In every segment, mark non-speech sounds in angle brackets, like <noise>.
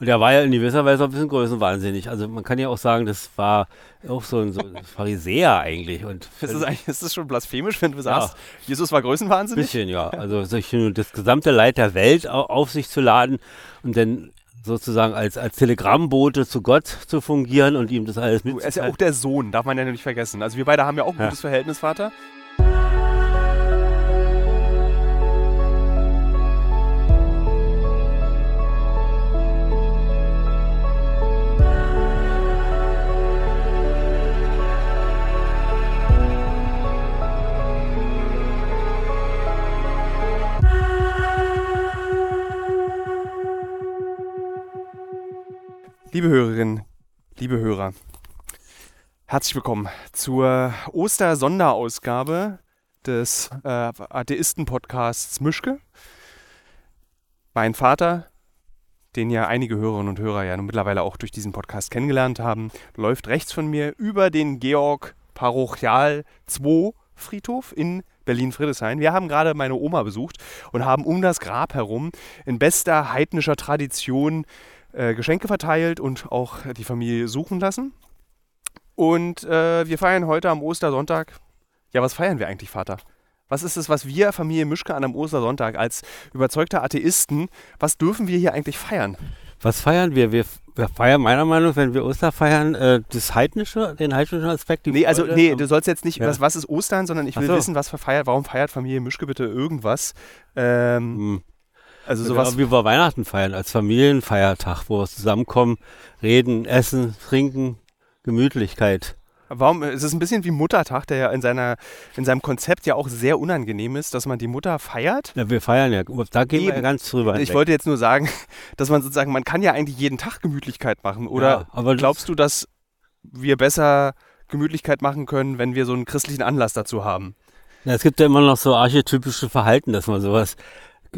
Und er war ja in gewisser Weise auch ein bisschen größenwahnsinnig. Also man kann ja auch sagen, das war auch so ein, so ein Pharisäer eigentlich. Und <laughs> ist, das eigentlich ist das schon blasphemisch, wenn du sagst, ja. Jesus war größenwahnsinnig? Ein bisschen, ja. <laughs> Also das gesamte Leid der Welt auf sich zu laden und dann sozusagen als, als Telegrammbote zu Gott zu fungieren und ihm das alles mit. Er ist ja auch der Sohn, darf man ja nicht vergessen. Also wir beide haben ja auch ein ja. gutes Verhältnis, Vater. Liebe Hörerinnen, liebe Hörer, herzlich willkommen zur Oster-Sonderausgabe des äh, Atheisten-Podcasts Mischke. Mein Vater, den ja einige Hörerinnen und Hörer ja mittlerweile auch durch diesen Podcast kennengelernt haben, läuft rechts von mir über den Georg Parochial 2 Friedhof in Berlin-Friedrichshain. Wir haben gerade meine Oma besucht und haben um das Grab herum in bester heidnischer Tradition äh, Geschenke verteilt und auch die Familie suchen lassen. Und äh, wir feiern heute am Ostersonntag. Ja, was feiern wir eigentlich, Vater? Was ist es, was wir, Familie Mischke, an einem Ostersonntag als überzeugte Atheisten, was dürfen wir hier eigentlich feiern? Was feiern wir? Wir, wir feiern meiner Meinung nach, wenn wir Oster feiern, äh, das heidnische, den heidnischen Aspekt. nee, also nee, du sollst jetzt nicht, ja. was, was ist Ostern, sondern ich will so. wissen, was feiert, warum feiert Familie Mischke bitte irgendwas? Ähm, hm. Also sowas. Wie wir Weihnachten feiern, als Familienfeiertag, wo wir zusammenkommen, reden, essen, trinken, Gemütlichkeit. Warum? Es ist ein bisschen wie Muttertag, der ja in, seiner, in seinem Konzept ja auch sehr unangenehm ist, dass man die Mutter feiert. Ja, wir feiern ja. Da gehen Eben. wir ganz drüber. Ich wollte jetzt nur sagen, <laughs> dass man sozusagen, man kann ja eigentlich jeden Tag Gemütlichkeit machen. Oder ja, aber glaubst du, dass wir besser Gemütlichkeit machen können, wenn wir so einen christlichen Anlass dazu haben? Ja, es gibt ja immer noch so archetypische Verhalten, dass man sowas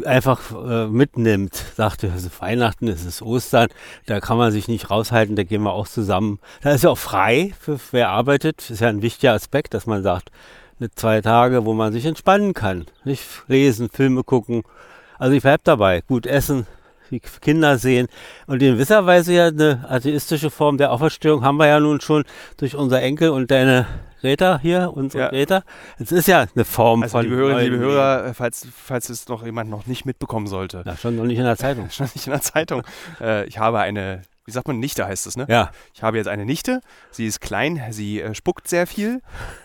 einfach äh, mitnimmt. Sagte, ist Weihnachten, es ist Ostern, da kann man sich nicht raushalten, da gehen wir auch zusammen. Da ist ja auch frei für wer arbeitet. Ist ja ein wichtiger Aspekt, dass man sagt, eine zwei Tage, wo man sich entspannen kann. Nicht lesen, Filme gucken. Also ich bleib dabei. Gut essen, die Kinder sehen. Und in gewisser Weise ja eine atheistische Form der Auferstehung haben wir ja nun schon durch unser Enkel und deine Greta hier, unsere ja. Greta. Es ist ja eine Form also von. Liebe Hörerinnen, liebe Hörer, falls, falls es noch jemand noch nicht mitbekommen sollte. Na, schon noch nicht in der <laughs> Zeitung. schon nicht in der Zeitung. äh, ich habe eine wie sagt man, Nichte heißt es, ne? Ja. Ich habe jetzt eine Nichte, sie ist klein, sie äh, spuckt sehr viel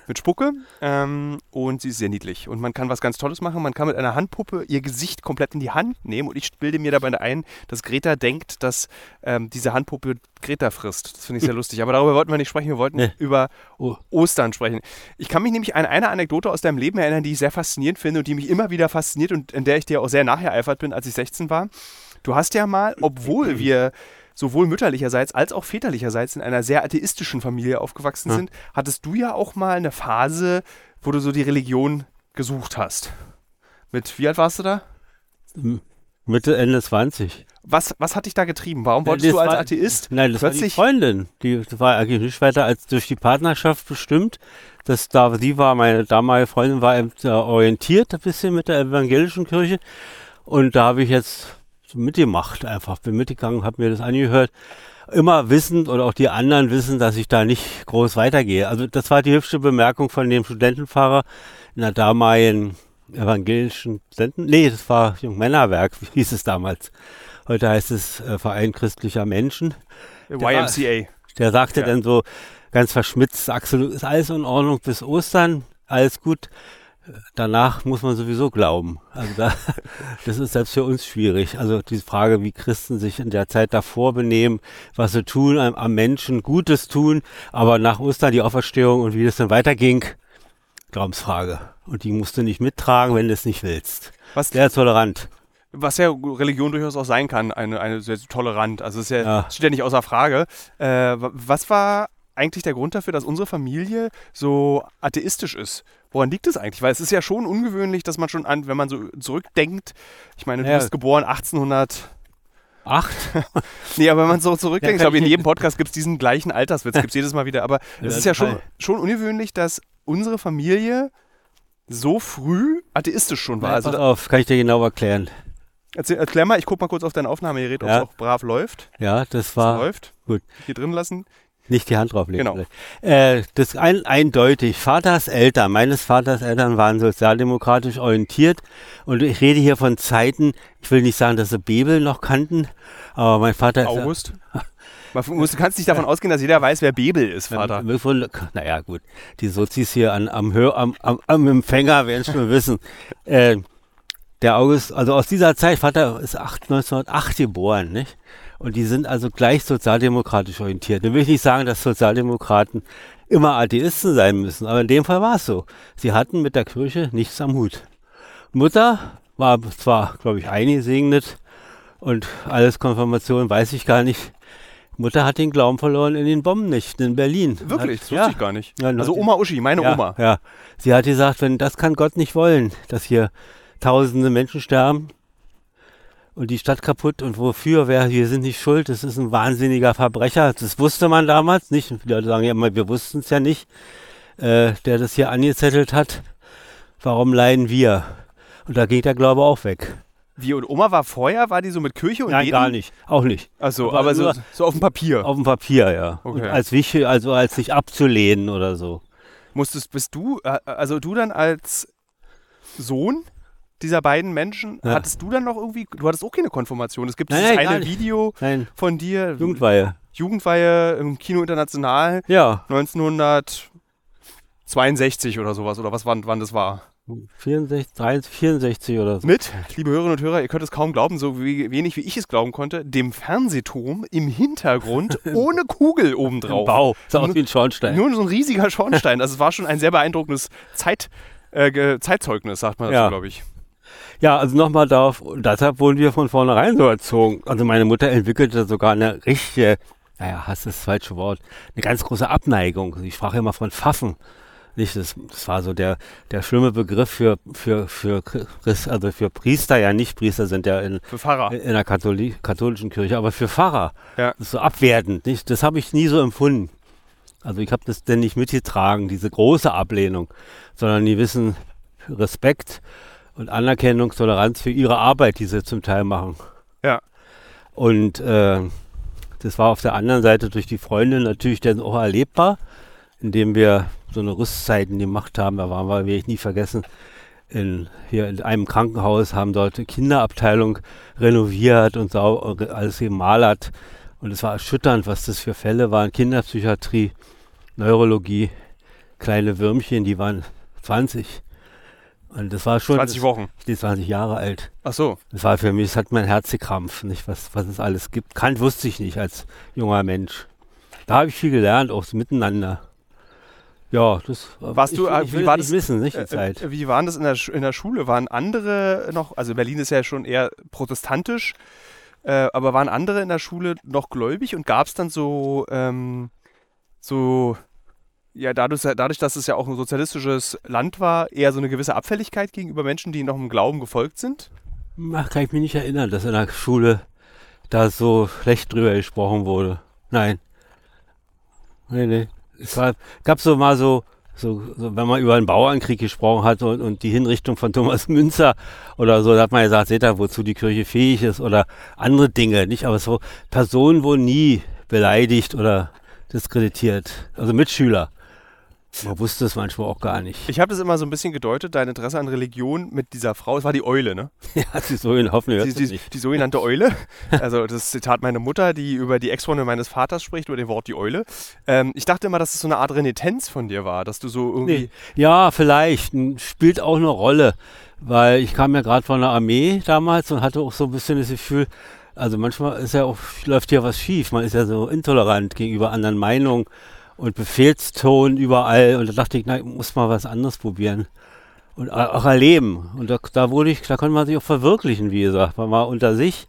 mit Spucke ähm, und sie ist sehr niedlich. Und man kann was ganz Tolles machen, man kann mit einer Handpuppe ihr Gesicht komplett in die Hand nehmen und ich bilde mir dabei ein, dass Greta denkt, dass ähm, diese Handpuppe Greta frisst. Das finde ich sehr <laughs> lustig. Aber darüber wollten wir nicht sprechen, wir wollten nee. über oh. Ostern sprechen. Ich kann mich nämlich an eine Anekdote aus deinem Leben erinnern, die ich sehr faszinierend finde und die mich immer wieder fasziniert und in der ich dir auch sehr nachgeeifert bin, als ich 16 war. Du hast ja mal, obwohl wir sowohl mütterlicherseits als auch väterlicherseits in einer sehr atheistischen Familie aufgewachsen ja. sind, hattest du ja auch mal eine Phase, wo du so die Religion gesucht hast. Mit wie alt warst du da? Mitte, Ende 20. Was, was hat dich da getrieben? Warum wolltest das du als war, Atheist? Nein, das plötzlich war die Freundin. Die war eigentlich nicht weiter als durch die Partnerschaft bestimmt. Das da, sie war, meine damalige Freundin war orientiert ein bisschen mit der evangelischen Kirche. Und da habe ich jetzt mitgemacht einfach. Bin mitgegangen, habe mir das angehört. Immer wissend oder auch die anderen wissen, dass ich da nicht groß weitergehe. Also das war die hübsche Bemerkung von dem Studentenfahrer in der damaligen evangelischen Studenten. Nee, das war Jungmännerwerk, wie <laughs> hieß es damals. Heute heißt es äh, Verein christlicher Menschen. YMCA. Der, der sagte ja. dann so ganz verschmitzt, Axel, ist alles in Ordnung bis Ostern, alles gut danach muss man sowieso glauben. Also da, <laughs> das ist selbst für uns schwierig. Also die Frage, wie Christen sich in der Zeit davor benehmen, was sie tun, am, am Menschen Gutes tun, aber nach Ostern die Auferstehung und wie das dann weiterging, Glaubensfrage. Und die musst du nicht mittragen, wenn du es nicht willst. Was, Sehr tolerant. Was ja Religion durchaus auch sein kann, eine, eine sehr tolerant. Also es ja, ja. steht ja nicht außer Frage. Äh, was war eigentlich der Grund dafür, dass unsere Familie so atheistisch ist? Woran liegt es eigentlich? Weil es ist ja schon ungewöhnlich, dass man schon an, wenn man so zurückdenkt, ich meine, du ja. bist geboren 1800. Acht? <laughs> nee, aber wenn man so zurückdenkt, ja, ich glaube, in jedem Podcast gibt es diesen gleichen Alterswitz, gibt es <laughs> jedes Mal wieder. Aber es ist ja schon, schon ungewöhnlich, dass unsere Familie so früh atheistisch schon war. Ja, also pass auf, kann ich dir genau erklären. Erzähl, erklär mal, ich guck mal kurz auf dein Aufnahmegerät, ob es Ja. auch brav läuft. Ja, das war läuft. gut. Hier drin lassen. Nicht die Hand drauflegen. Genau. Äh, das ein, eindeutig. Vaters Eltern, meines Vaters Eltern waren sozialdemokratisch orientiert. Und ich rede hier von Zeiten, ich will nicht sagen, dass sie Bebel noch kannten, aber mein Vater ist August. <laughs> Man muss, du kannst nicht davon ausgehen, dass jeder weiß, wer Bebel ist, Vater. Naja, gut. Die Sozis hier an, am, Hör, am, am, am Empfänger werden schon <laughs> wissen. Äh, der August, also aus dieser Zeit, Vater ist 8, 1908 geboren, nicht? Und die sind also gleich sozialdemokratisch orientiert. Da will ich nicht sagen, dass Sozialdemokraten immer Atheisten sein müssen, aber in dem Fall war es so. Sie hatten mit der Kirche nichts am Hut. Mutter war zwar, glaube ich, eingesegnet und alles Konfirmation weiß ich gar nicht. Mutter hat den Glauben verloren in den Bombennichten in Berlin. Wirklich, das Hat, wusste ja, ich gar nicht. Ja, Also Oma Uschi, meine ja, Oma. Ja, sie hat gesagt, wenn das kann Gott nicht wollen, dass hier tausende Menschen sterben und die Stadt kaputt und wofür, wer, wir sind nicht schuld, das ist ein wahnsinniger Verbrecher. Das wusste man damals nicht. Die Leute sagen ja immer, wir wussten es ja nicht, äh, der das hier angezettelt hat. Warum leiden wir? Und da geht der Glaube auch weg. Wie und Oma war vorher, war die so mit Kirche und Nein, Beten? gar nicht. Auch nicht. Also, Aber aber, so, so auf dem Papier. Auf dem Papier, ja. Und Okay. als Wiche, also als nicht abzulehnen oder so. Musstest, bist du, äh, also du dann als Sohn dieser beiden Menschen, Ja. hattest du dann noch irgendwie, du hattest auch keine Konfirmation. Es gibt Nein, dieses nein, eine. Video Nein, von dir, Jugendweihe. Jugendweihe im Kino International Ja, 1962 oder sowas, oder was wann, wann das war. 64, 63, 64 oder so. Mit, liebe Hörerinnen und Hörer, ihr könnt es kaum glauben, so wie, wenig wie ich es glauben konnte, dem Fernsehturm im Hintergrund <laughs> ohne Kugel obendrauf. Bau. Sah aus wie ein Schornstein. Nur so ein riesiger Schornstein. Also es war schon ein sehr beeindruckendes Zeit, äh, Zeitzeugnis, sagt man dazu, Ja. glaube ich. Ja, also nochmal darauf, und deshalb wurden wir von vornherein so erzogen. Also meine Mutter entwickelte sogar eine richtige, naja, Hass ist das falsche Wort, eine ganz große Abneigung. Ich sprach immer von Pfaffen. Nicht, das, das war so der, der schlimme Begriff für, für, für, Christ, also für Priester, ja nicht Priester sind ja in, Für Pfarrer. in der Katholi katholischen Kirche, aber für Pfarrer. Ja. Das ist so abwertend. Nicht? Das habe ich nie so empfunden. Also ich habe das denn nicht mitgetragen, diese große Ablehnung, sondern die wissen Respekt und Anerkennung, Toleranz für ihre Arbeit, die sie zum Teil machen. Ja. Und äh, das war auf der anderen Seite durch die Freundin natürlich dann auch erlebbar, indem wir so eine Rüstzeiten gemacht haben. Da waren wir, werde ich nie vergessen, in, hier in einem Krankenhaus, haben dort eine Kinderabteilung renoviert und sau, alles gemalert. Und es war erschütternd, was das für Fälle waren. Kinderpsychiatrie, Neurologie, kleine Würmchen, die waren 20. Und das war schon 20 Wochen. die 20 Jahre alt. Ach so. Das war für mich, das hat mein Herz gekrampft, nicht, was, was es alles gibt. Kant wusste ich nicht als junger Mensch. Da habe ich viel gelernt, auch so miteinander. Ja, das Warst ich, du, äh, ich wie war es das- wissen, nicht die Äh, Zeit. äh, wie waren das in der, in der Schule? Waren andere noch, also Berlin ist ja schon eher protestantisch, äh, aber waren andere in der Schule noch gläubig und gab es dann so, ähm, so, ja, dadurch, dadurch, dass es ja auch ein sozialistisches Land war, eher so eine gewisse Abfälligkeit gegenüber Menschen, die noch im Glauben gefolgt sind? Ach, kann ich mich nicht erinnern, dass in der Schule da so schlecht drüber gesprochen wurde. Nein. Nee, nee. Es war, gab so mal so, so, so, wenn man über den Bauernkrieg gesprochen hat und, und die Hinrichtung von Thomas Münzer oder so, da hat man gesagt, seht ihr, wozu die Kirche fähig ist oder andere Dinge, nicht? Aber so Personen wurden nie beleidigt oder diskreditiert. Also Mitschüler. Man wusste es manchmal auch gar nicht. Ich habe das immer so ein bisschen gedeutet, dein Interesse an Religion mit dieser Frau, es war die Eule, ne? <laughs> Ja, sie so in Hoffnung. die, die, die sogenannte <laughs> Eule. Also das Zitat meiner Mutter, die über die Ex-Freundin meines Vaters spricht, über den Wort die Eule. Ähm, ich dachte immer, dass es so eine Art Renitenz von dir war, dass du so irgendwie... Nee. Ja, vielleicht. Spielt auch eine Rolle. Weil ich kam ja gerade von der Armee damals und hatte auch so ein bisschen das Gefühl, also manchmal ist ja auch, läuft ja was schief. Man ist ja so intolerant gegenüber anderen Meinungen und Befehlston überall. Und da dachte ich, na, ich muss mal was anderes probieren. Und auch erleben. Und da, da wurde ich, da konnte man sich auch verwirklichen, wie gesagt. Man war unter sich.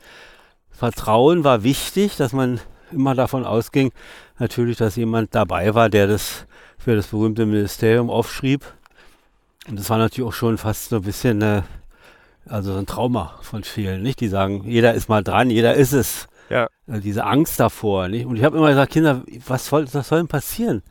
Vertrauen war wichtig, dass man immer davon ausging, natürlich, dass jemand dabei war, der das für das berühmte Ministerium aufschrieb. Und das war natürlich auch schon fast so ein bisschen äh, also so ein Trauma von vielen, nicht? Die sagen, jeder ist mal dran, jeder ist es. Ja. Äh, Diese Angst davor, nicht? Und ich habe immer gesagt, Kinder, was soll, was soll denn passieren?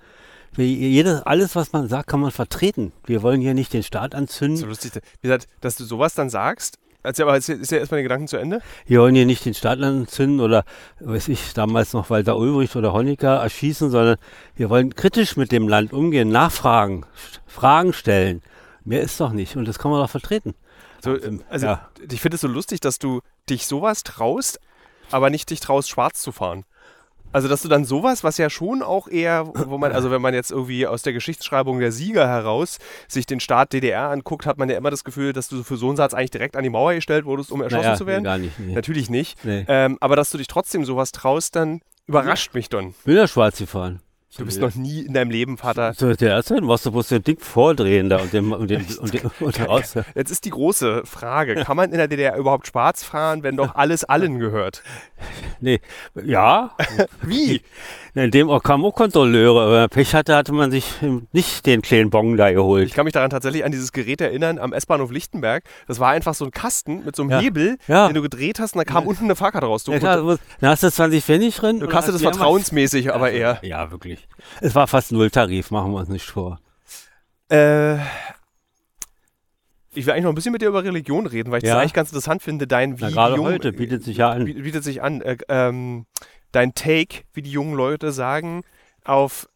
Wir, jedes, alles, was man sagt, kann man vertreten. Wir wollen hier nicht den Staat So anzünden. lustig. Wie gesagt, dass du sowas dann sagst, Erzähl, aber ist, ist ja erstmal den Gedanken zu Ende. Wir wollen hier nicht den Staat anzünden oder, weiß ich, damals noch Walter Ulbricht oder Honecker erschießen, sondern wir wollen kritisch mit dem Land umgehen, nachfragen, Fragen stellen. Mehr ist doch nicht und das kann man doch vertreten. So, also ja. ich finde es so lustig, dass du dich sowas traust, aber nicht dich traust, schwarz zu fahren. Also, dass du dann sowas, was ja schon auch eher, wo man, also wenn man jetzt irgendwie aus der Geschichtsschreibung der Sieger heraus sich den Staat DDR anguckt, hat man ja immer das Gefühl, dass du für so einen Satz eigentlich direkt an die Mauer gestellt wurdest, um erschossen naja, zu werden. Nee, gar nicht. Nee. Natürlich nicht. Nee. Ähm, aber dass du dich trotzdem sowas traust, dann überrascht mich dann. Bin ja schwarz gefahren. Du bist noch nie in deinem Leben, Vater. So, der erste, du musst du bloß den Ding vordrehen da und den, und den, und den, und raus. Jetzt ist die große Frage, kann man in der DDR überhaupt schwarz fahren, wenn doch alles allen gehört? Nee, ja. Wie? In dem auch kamen auch Kontrolleure, wenn man Pech hatte, hatte man sich nicht den kleinen Bon da geholt. Ich kann mich daran tatsächlich an dieses Gerät erinnern, am S-Bahnhof Lichtenberg. Das war einfach so ein Kasten mit so einem Ja. Hebel, Ja. den du gedreht hast und da kam unten eine Fahrkarte raus. Du, Ja, klar, da hast du 20 Pfennig drin. du hast das vertrauensmäßig, aber eher. Ja, wirklich. Es war fast Nulltarif, machen wir uns nicht vor. Äh, ich will eigentlich noch ein bisschen mit dir über Religion reden, weil ich Ja. das eigentlich ganz interessant finde. Dein, wie Na, die gerade jungen- heute bietet sich ja an. Biet- bietet sich an. Äh, ähm, dein Take, wie die jungen Leute sagen, auf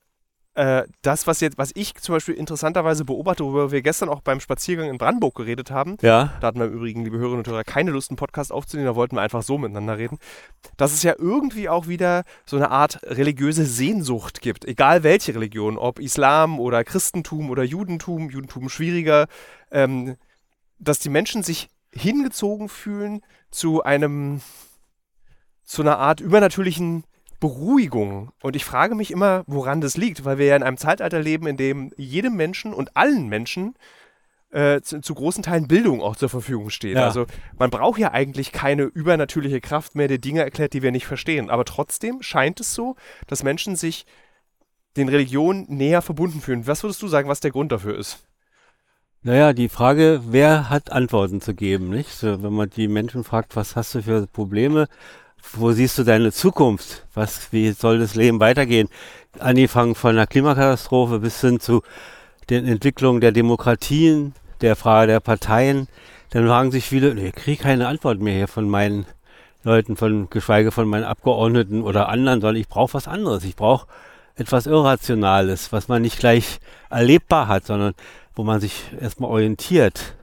äh, das, was jetzt, was ich zum Beispiel interessanterweise beobachte, worüber wir gestern auch beim Spaziergang in Brandenburg geredet haben. Ja, Da hatten wir im Übrigen, liebe Hörerinnen und Hörer, keine Lust, einen Podcast aufzunehmen, da wollten wir einfach so miteinander reden. Dass es ja irgendwie auch wieder so eine Art religiöse Sehnsucht gibt, egal welche Religion, ob Islam oder Christentum oder Judentum, Judentum schwieriger, ähm, dass die Menschen sich hingezogen fühlen zu einem, zu einer Art übernatürlichen Beruhigung. Und ich frage mich immer, woran das liegt, weil wir ja in einem Zeitalter leben, in dem jedem Menschen und allen Menschen äh, zu, zu großen Teilen Bildung auch zur Verfügung steht. Ja. Also man braucht ja eigentlich keine übernatürliche Kraft mehr, die Dinge erklärt, die wir nicht verstehen. Aber trotzdem scheint es so, dass Menschen sich den Religionen näher verbunden fühlen. Was würdest du sagen, was der Grund dafür ist? naja, die Frage, wer hat Antworten zu geben, nicht? So, wenn man die Menschen fragt, was hast du für Probleme, wo siehst du deine Zukunft, was, wie soll das Leben weitergehen? Angefangen von einer Klimakatastrophe bis hin zu den Entwicklungen der Demokratien, der Frage der Parteien, dann fragen sich viele, ich kriege keine Antwort mehr hier von meinen Leuten, von, geschweige von meinen Abgeordneten oder anderen, sondern ich brauche was anderes. Ich brauche etwas Irrationales, was man nicht gleich erlebbar hat, sondern wo man sich erstmal orientiert.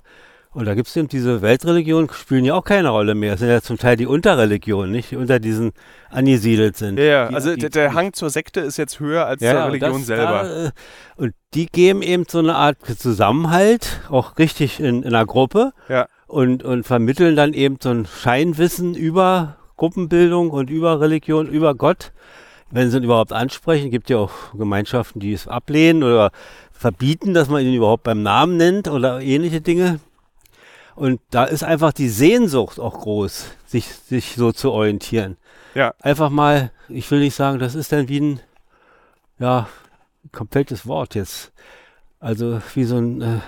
Und da gibt es eben diese Weltreligionen, spielen ja auch keine Rolle mehr. Es sind ja zum Teil die Unterreligionen, nicht? Die unter diesen angesiedelt sind. Ja, ja. Die- also die- der, der Hang zur Sekte ist jetzt höher als ja, zur Religion selber. Da, äh, und die geben eben so eine Art Zusammenhalt, auch richtig in, in einer Gruppe. Ja. Und, und vermitteln dann eben so ein Scheinwissen über Gruppenbildung und über Religion, über Gott. Wenn sie ihn überhaupt ansprechen, gibt ja auch Gemeinschaften, die es ablehnen oder verbieten, dass man ihn überhaupt beim Namen nennt oder ähnliche Dinge. Und da ist einfach die Sehnsucht auch groß, sich, sich so zu orientieren. Ja. Einfach mal, ich will nicht sagen, das ist dann wie ein, ja, komplettes Wort jetzt. Also wie so ein äh,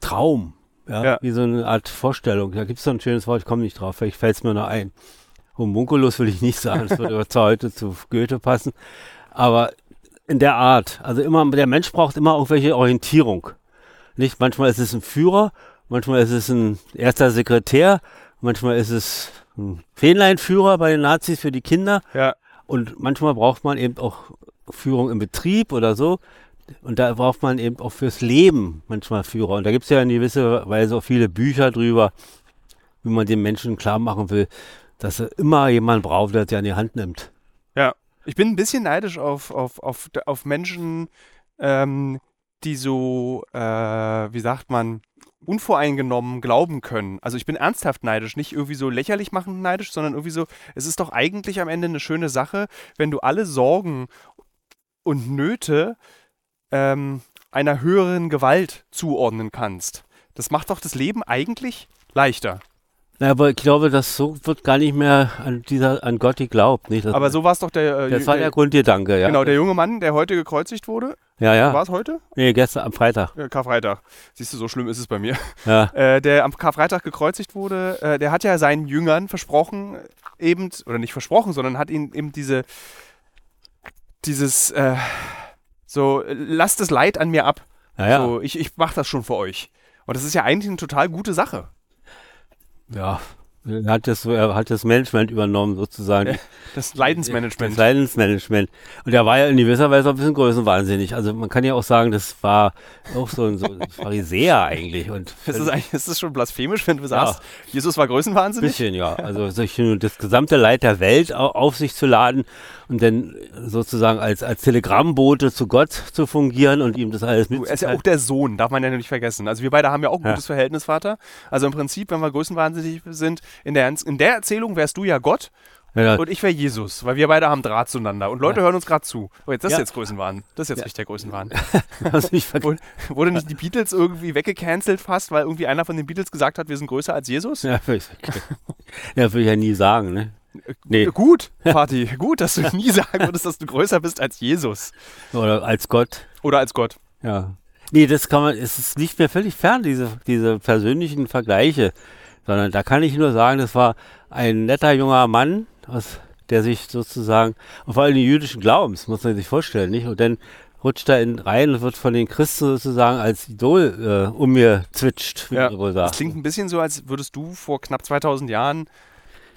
Traum, ja? Ja. wie so eine Art Vorstellung. Da gibt es so ein schönes Wort, ich komme nicht drauf, vielleicht fällt es mir noch ein. Homunculus will ich nicht sagen, das würde <laughs> zwar heute zu Goethe passen, aber in der Art. Also immer, der Mensch braucht immer irgendwelche Orientierung. Nicht, manchmal ist es ein Führer, manchmal ist es ein erster Sekretär, manchmal ist es ein Fähnleinführer bei den Nazis für die Kinder. Ja. Und manchmal braucht man eben auch Führung im Betrieb oder so. Und da braucht man eben auch fürs Leben manchmal Führer. Und da gibt es ja in gewisser Weise auch viele Bücher drüber, wie man den Menschen klar machen will, dass er immer jemanden braucht, der sie an die Hand nimmt. Ja, ich bin ein bisschen neidisch auf, auf, auf, auf Menschen, ähm, die so, äh, wie sagt man, unvoreingenommen glauben können. Also ich bin ernsthaft neidisch, nicht irgendwie so lächerlich machend neidisch, sondern irgendwie so, es ist doch eigentlich am Ende eine schöne Sache, wenn du alle Sorgen und Nöte ähm, einer höheren Gewalt zuordnen kannst. Das macht doch das Leben eigentlich leichter. Na, aber ich glaube, dass so wird gar nicht mehr an dieser, an Gott geglaubt. Nicht? Das, Aber so war es doch der, äh, das war der, der Grundgedanke, ja. genau, der junge Mann, der heute gekreuzigt wurde. Ja, ja. War es heute? Nee, gestern am Freitag. Ja, Karfreitag. Siehst du, so schlimm ist es bei mir. Ja. <laughs> Äh, der am Karfreitag gekreuzigt wurde, äh, der hat ja seinen Jüngern versprochen, eben, oder nicht versprochen, sondern hat ihnen eben diese, dieses, äh, so, äh, lasst das Leid an mir ab. Ja, ja. So, ich, ich mach das schon für euch. Und das ist ja eigentlich eine total gute Sache. Ja, er hat das, hat das Management übernommen, sozusagen. Ja, das Leidensmanagement. Das Leidensmanagement. Und er war ja in gewisser Weise auch ein bisschen größenwahnsinnig. Also man kann ja auch sagen, das war auch so ein, so ein Pharisäer eigentlich. Und <laughs> ist das, ist das schon blasphemisch, wenn du sagst, ja. Jesus war größenwahnsinnig? Ein bisschen, ja. Also <laughs> das gesamte Leid der Welt auf sich zu laden und dann sozusagen als, als Telegrammbote zu Gott zu fungieren und ihm das alles mitzuteilen. Er ist ja auch der Sohn, darf man ja nicht vergessen. Also wir beide haben ja auch ein gutes ja. Verhältnis, Vater. Also im Prinzip, wenn wir größenwahnsinnig sind, in der, in der Erzählung wärst du ja Gott ja, und ich wäre Jesus, weil wir beide haben Draht zueinander und Leute ja. hören uns gerade zu. Oh, jetzt, das ist jetzt Größenwahn. Das ist jetzt ja. richtig der Größenwahn. <laughs> wurde, wurde nicht die Beatles irgendwie weggecancelt fast, weil irgendwie einer von den Beatles gesagt hat, wir sind größer als Jesus? Ja, würde ich, ja, würde ich ja nie sagen, ne? Nee. Gut, Vati, gut, dass du <laughs> nie sagen würdest, dass du größer bist als Jesus. Oder als Gott. Oder als Gott. Ja. Nee, das kann man, es ist nicht mehr völlig fern, diese, diese persönlichen Vergleiche. Sondern da kann ich nur sagen, das war ein netter junger Mann, aus, der sich sozusagen, und vor allem den jüdischen Glaubens, muss man sich vorstellen, nicht? Und dann rutscht er in rein und wird von den Christen sozusagen als Idol äh, um mir zwitscht, ja. Das klingt ein bisschen so, als würdest du vor knapp 2000 Jahren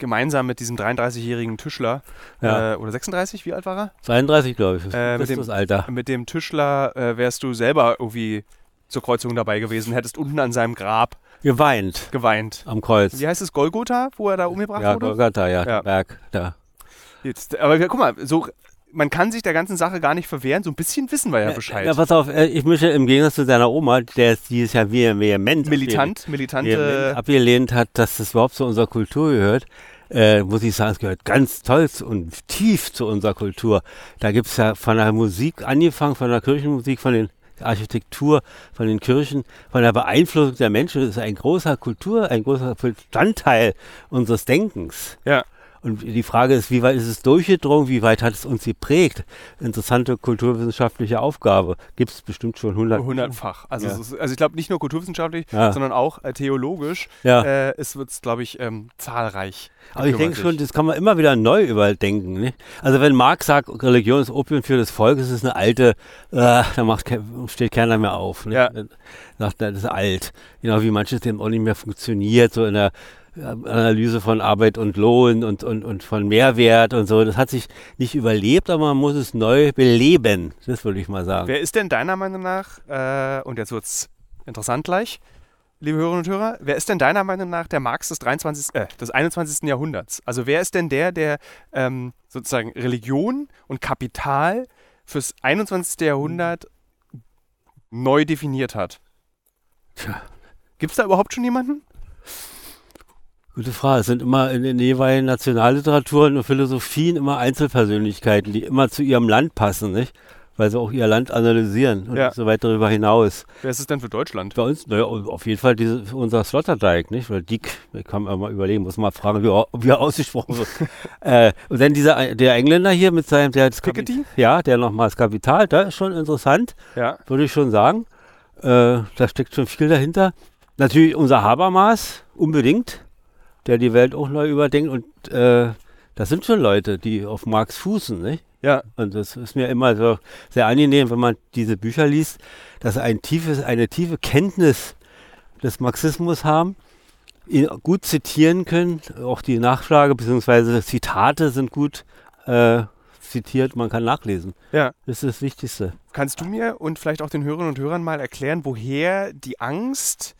gemeinsam mit diesem 33-jährigen Tischler, ja. äh, oder 36, wie alt war er? 32, glaube ich, äh, mit dem, das Alter. Mit dem Tischler äh, wärst du selber irgendwie zur Kreuzung dabei gewesen, hättest unten an seinem Grab geweint. Geweint. Am Kreuz. Wie heißt es, Golgotha, wo er da umgebracht ja, wurde? Golgotha, ja, ja. Berg, da. Jetzt, aber guck mal, so man kann sich der ganzen Sache gar nicht verwehren. So ein bisschen wissen wir ja Bescheid. Ja, pass auf, äh, ich mische im Gegensatz zu deiner Oma, der ist dieses Jahr vehement militant, militante abgelehnt hat, dass das überhaupt zu unserer Kultur gehört äh, muss ich sagen, es gehört ganz toll und tief zu unserer Kultur. Da gibt es ja von der Musik angefangen, von der Kirchenmusik, von den Architektur, von den Kirchen, von der Beeinflussung der Menschen. Das ist ein großer Kultur, ein großer Bestandteil unseres Denkens. Ja. Und die Frage ist, wie weit ist es durchgedrungen, wie weit hat es uns geprägt? Interessante kulturwissenschaftliche Aufgabe. Gibt es bestimmt schon hundert. Hundertfach. Also, ja. ist, also ich glaube nicht nur kulturwissenschaftlich, ja. sondern auch äh, theologisch. Ja. Äh, es wird, glaube ich, ähm, zahlreich. Aber ich denke schon, das kann man immer wieder neu überdenken. Nicht? Also wenn Marx sagt, Religion ist Opium für das Volk, ist es eine alte, äh, da macht, steht keiner mehr auf. Nicht? Ja. Sagt, das ist alt. Genau wie manches dem auch nicht mehr funktioniert, so in der Analyse von Arbeit und Lohn und, und, und von Mehrwert und so. Das hat sich nicht überlebt, aber man muss es neu beleben. Das würde ich mal sagen. Wer ist denn deiner Meinung nach, äh, und jetzt wird es interessant gleich, liebe Hörerinnen und Hörer, wer ist denn deiner Meinung nach der Marx des, 23, äh, des 21. Jahrhunderts? Also wer ist denn der, der ähm, sozusagen Religion und Kapital fürs 21. Jahrhundert neu definiert hat? Tja. Gibt es da überhaupt schon jemanden? Gute Frage. Es sind immer in den jeweiligen Nationalliteraturen und Philosophien immer Einzelpersönlichkeiten, die immer zu ihrem Land passen, nicht? Weil sie auch ihr Land analysieren und ja. so weit darüber hinaus. Wer ist es denn für Deutschland? Bei uns, naja, auf jeden Fall diese, unser Sloterdijk, nicht? Oder Dick, kann mir mal überlegen, muss mal fragen, wie, wie er ausgesprochen wird. <laughs> äh, und dann dieser, der Engländer hier mit seinem, der Piketty? Ja, der nochmal das Kapital, da ist schon interessant, ja. würde ich schon sagen. Äh, da steckt schon viel dahinter. Natürlich unser Habermas, unbedingt der die Welt auch neu überdenkt. Und äh, das sind schon Leute, die auf Marx fußen, nicht? Ja. Und das ist mir immer so sehr angenehm, wenn man diese Bücher liest, dass sie ein tiefes, eine tiefe Kenntnis des Marxismus haben, ihn gut zitieren können. Auch die Nachfrage bzw. Zitate sind gut äh, zitiert, man kann nachlesen. Ja. Das ist das Wichtigste. Kannst du mir und vielleicht auch den Hörerinnen und Hörern mal erklären, woher die Angst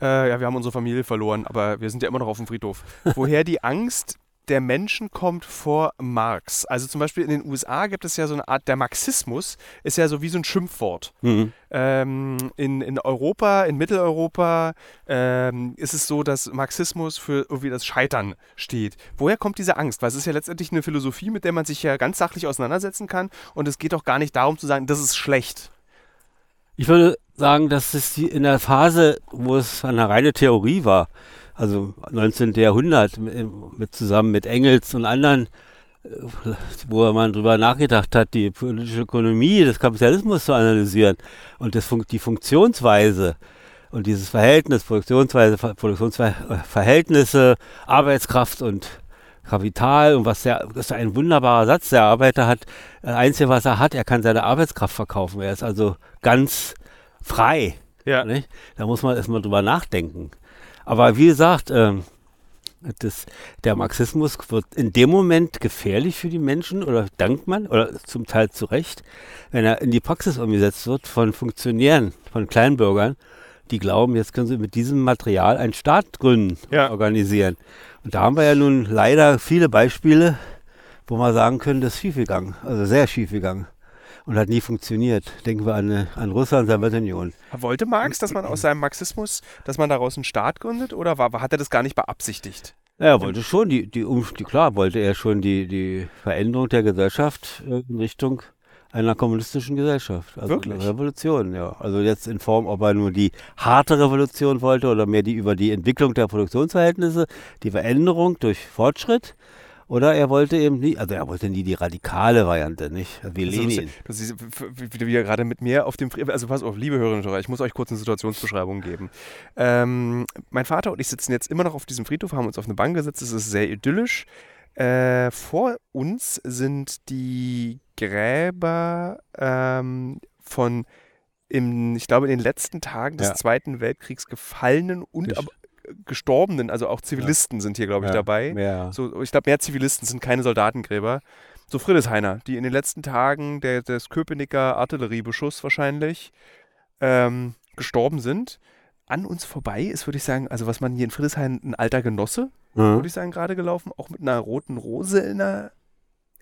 äh, ja, wir haben unsere Familie verloren, aber wir sind ja immer noch auf dem Friedhof. <laughs> Woher die Angst der Menschen kommt vor Marx. Also zum Beispiel in den USA gibt es ja so eine Art, der Marxismus ist ja so wie so ein Schimpfwort. Mhm. Ähm, in, in Europa, in Mitteleuropa ähm, ist es so, dass Marxismus für irgendwie das Scheitern steht. Woher kommt diese Angst? Weil es ist ja letztendlich eine Philosophie, mit der man sich ja ganz sachlich auseinandersetzen kann und es geht auch gar nicht darum zu sagen, das ist schlecht. Ich würde sagen, dass es in der Phase, wo es eine reine Theorie war, also 19. Jahrhundert mit zusammen mit Engels und anderen, äh, wo man darüber nachgedacht hat, die politische Ökonomie des Kapitalismus zu analysieren und das, die Funktionsweise und dieses Verhältnis, Produktionsweise, Produktionsverhältnisse, Arbeitskraft und Kapital und was der, das ist ein wunderbarer Satz. Der Arbeiter hat, das Einzige, was er hat, er kann seine Arbeitskraft verkaufen. Er ist also ganz frei. Ja. Nicht? Da muss man erstmal drüber nachdenken. Aber wie gesagt, ähm, das, der Marxismus wird in dem Moment gefährlich für die Menschen oder dankt man oder zum Teil zu Recht, wenn er in die Praxis umgesetzt wird von Funktionären, von Kleinbürgern, die glauben, jetzt können sie mit diesem Material einen Staat gründen, Ja. organisieren. Und da haben wir ja nun leider viele Beispiele, wo wir sagen können, das ist schiefgegangen, also sehr schiefgegangen und hat nie funktioniert. Denken wir an, an Russland, Sowjetunion. Wollte Marx, dass man aus seinem Marxismus, dass man daraus einen Staat gründet oder war, hat er das gar nicht beabsichtigt? Ja, er wollte schon die, die, um, die klar, wollte er schon die, die Veränderung der Gesellschaft äh, in Richtung einer kommunistischen Gesellschaft. Also Wirklich? eine Revolution, ja. Also jetzt in Form, ob er nur die harte Revolution wollte oder mehr die über die Entwicklung der Produktionsverhältnisse, die Veränderung durch Fortschritt. Oder er wollte eben nie, also er wollte nie die radikale Variante, nicht? Wie Das ist Lenin. lustig. Du siehst, wie- wie wie ihr gerade mit mir auf dem, also pass auf, liebe Hörerinnen und Hörer, ich muss euch kurz eine Situationsbeschreibung geben. Ähm, mein Vater und ich sitzen jetzt immer noch auf diesem Friedhof, haben uns auf eine Bank gesetzt, es ist sehr idyllisch. Äh, vor uns sind die Gräber ähm, von, im, ich glaube, in den letzten Tagen des Ja. Zweiten Weltkriegs gefallenen und aber Gestorbenen, also auch Zivilisten sind hier, glaube ich, Ja, dabei. Ja. So, ich glaube, mehr Zivilisten sind keine Soldatengräber. So Friedrichshainer, die in den letzten Tagen der, des Köpenicker Artilleriebeschuss wahrscheinlich ähm, gestorben sind. An uns vorbei ist, würde ich sagen, also was man hier in Friedrichshain, ein alter Genosse, Mhm. würde ich sagen, gerade gelaufen, auch mit einer roten Rose in der,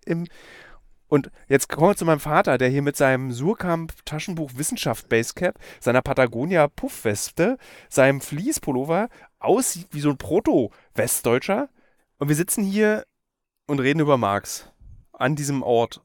im. Und jetzt kommen wir zu meinem Vater, der hier mit seinem Surkamp Taschenbuch Wissenschaft Basecap, seiner Patagonia Puffweste, seinem Fließpullover aussieht wie so ein Proto-Westdeutscher. Und wir sitzen hier und reden über Marx an diesem Ort.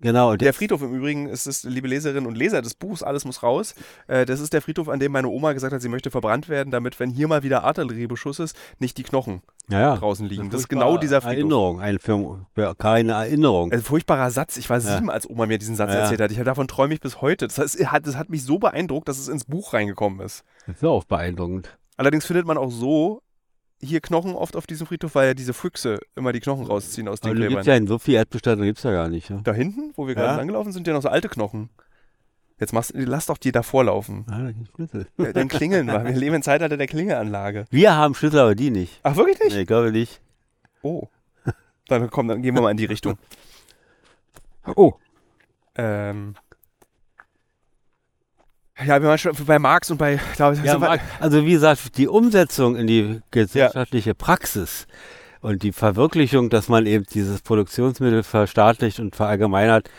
Genau, Der Friedhof im Übrigen ist es, liebe Leserinnen und Leser des Buchs, alles muss raus. Äh, das ist der Friedhof, an dem meine Oma gesagt hat, sie möchte verbrannt werden, damit, wenn hier mal wieder Artilleriebeschuss ist, nicht die Knochen ja, draußen liegen. Das ist genau dieser Friedhof. Erinnerung, ein für, für keine Erinnerung. Ein furchtbarer Satz. Ich war Ja. sieben, als Oma mir diesen Satz Ja. erzählt hat. Ich, davon träume ich bis heute. Das, heißt, das hat mich so beeindruckt, dass es ins Buch reingekommen ist. Das ist auch beeindruckend. Allerdings findet man auch so hier Knochen oft auf diesem Friedhof, weil ja diese Füchse immer die Knochen rausziehen aus den Aber Gräbern. gibt's ja in so viel Erdbestattung gibt's ja gar nicht. Ja? Da hinten, wo wir gerade Ja. langgelaufen sind, ja noch so alte Knochen. Jetzt machst, lass doch die davor laufen. Ah, da gibt's Schlüssel. Ja, Dann klingeln wir. Wir leben im Zeitalter der Klingelanlage. Wir haben Schlüssel, aber die nicht. Ach, wirklich nicht? Nee, ich glaube nicht. Oh. Dann komm, dann gehen wir mal in die Richtung. <laughs> Oh. Ähm. Ja, wir waren schon bei Marx und bei, glaube ich, Ja, Marc, also wie gesagt, die Umsetzung in die gesellschaftliche Praxis und die Verwirklichung, dass man eben dieses Produktionsmittel verstaatlicht und verallgemeinert,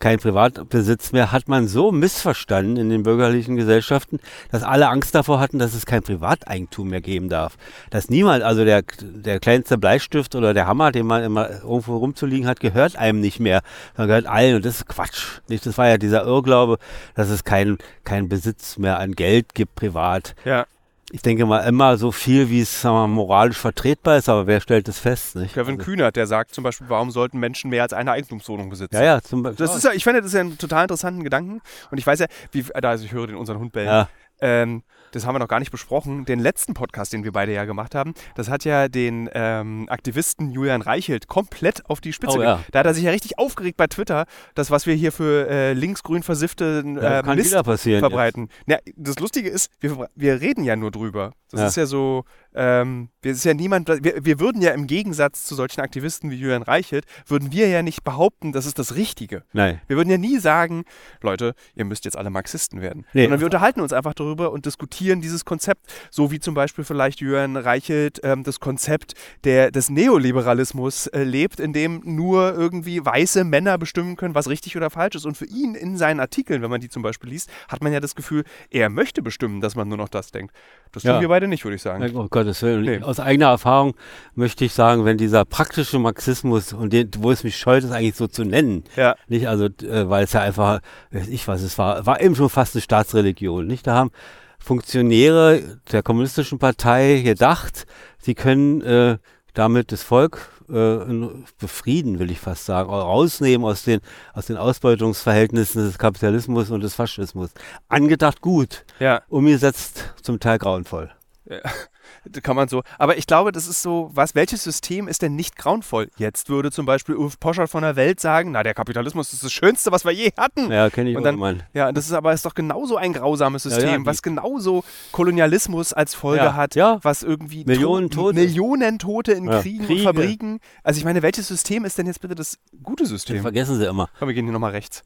kein Privatbesitz mehr, hat man so missverstanden in den bürgerlichen Gesellschaften, dass alle Angst davor hatten, dass es kein Privateigentum mehr geben darf. Dass niemand, also der, der kleinste Bleistift oder der Hammer, den man immer irgendwo rumzuliegen hat, gehört einem nicht mehr, sondern gehört allen. Und das ist Quatsch. Nicht? Das war ja dieser Irrglaube, dass es keinen kein Besitz mehr an Geld gibt, privat. ja, Ich denke mal immer so viel, wie es mal, moralisch vertretbar ist, aber wer stellt das fest? Nicht? Kevin Also, Kühnert, der sagt zum Beispiel, warum sollten Menschen mehr als eine Eigentumswohnung besitzen? ja, ja, zum Beispiel. Das ist ja, ich finde, das ist ja ein total interessanten Gedanken. Und ich weiß ja, wie, also ich höre den unseren Hund bellen. ja, Ähm, das haben wir noch gar nicht besprochen. Den letzten Podcast, den wir beide ja gemacht haben, das hat ja den ähm, Aktivisten Julian Reichelt komplett auf die Spitze Oh, gebracht. ja. Da hat er sich ja richtig aufgeregt bei Twitter, das, was wir hier für äh, linksgrün versiffte ja, äh, kann Mist verbreiten. Ja, das Lustige ist, wir, wir reden ja nur drüber. Das Ja. ist ja so, ähm, wir, ist ja niemand, wir, wir würden ja im Gegensatz zu solchen Aktivisten wie Julian Reichelt, würden wir ja nicht behaupten, das ist das Richtige. Nein. Wir würden ja nie sagen, Leute, ihr müsst jetzt alle Marxisten werden. Nee. Sondern wir unterhalten uns einfach darüber und diskutieren dieses Konzept, so wie zum Beispiel vielleicht Jürgen Reichelt ähm, das Konzept der, des Neoliberalismus äh, lebt, in dem nur irgendwie weiße Männer bestimmen können, was richtig oder falsch ist. Und für ihn in seinen Artikeln, wenn man die zum Beispiel liest, hat man ja das Gefühl, er möchte bestimmen, dass man nur noch das denkt. Das tun Ja. wir beide nicht, würde ich sagen. Oh Gottes Willen. Nee. Aus eigener Erfahrung möchte ich sagen, wenn dieser praktische Marxismus, und den, wo es mich scheut, es eigentlich so zu nennen, Ja. nicht? Also, äh, weil es ja einfach, weiß ich was, es war, war eben schon fast eine Staatsreligion, nicht? Da haben Funktionäre der kommunistischen Partei gedacht, sie können äh, damit das Volk äh, befrieden, will ich fast sagen, rausnehmen aus den, aus den Ausbeutungsverhältnissen des Kapitalismus und des Faschismus. Angedacht gut, Ja. umgesetzt zum Teil grauenvoll. Da kann man so. Aber ich glaube, das ist so, was, welches System ist denn nicht grauenvoll? Jetzt würde zum Beispiel Ulf Poschert von der Welt sagen, na, der Kapitalismus ist das Schönste, was wir je hatten. Ja, kenne ich Und auch dann- meinen. Ja, das ist aber ist doch genauso ein grausames Ja, System, ja, die- was genauso Kolonialismus als Folge Ja, hat, ja. was irgendwie Millionen To- Tote. Millionen Tote in Ja, Kriegen und Kriege. Fabriken. Also ich meine, welches System ist denn jetzt bitte das gute Das System? vergessen sie immer. Komm, wir gehen hier nochmal rechts.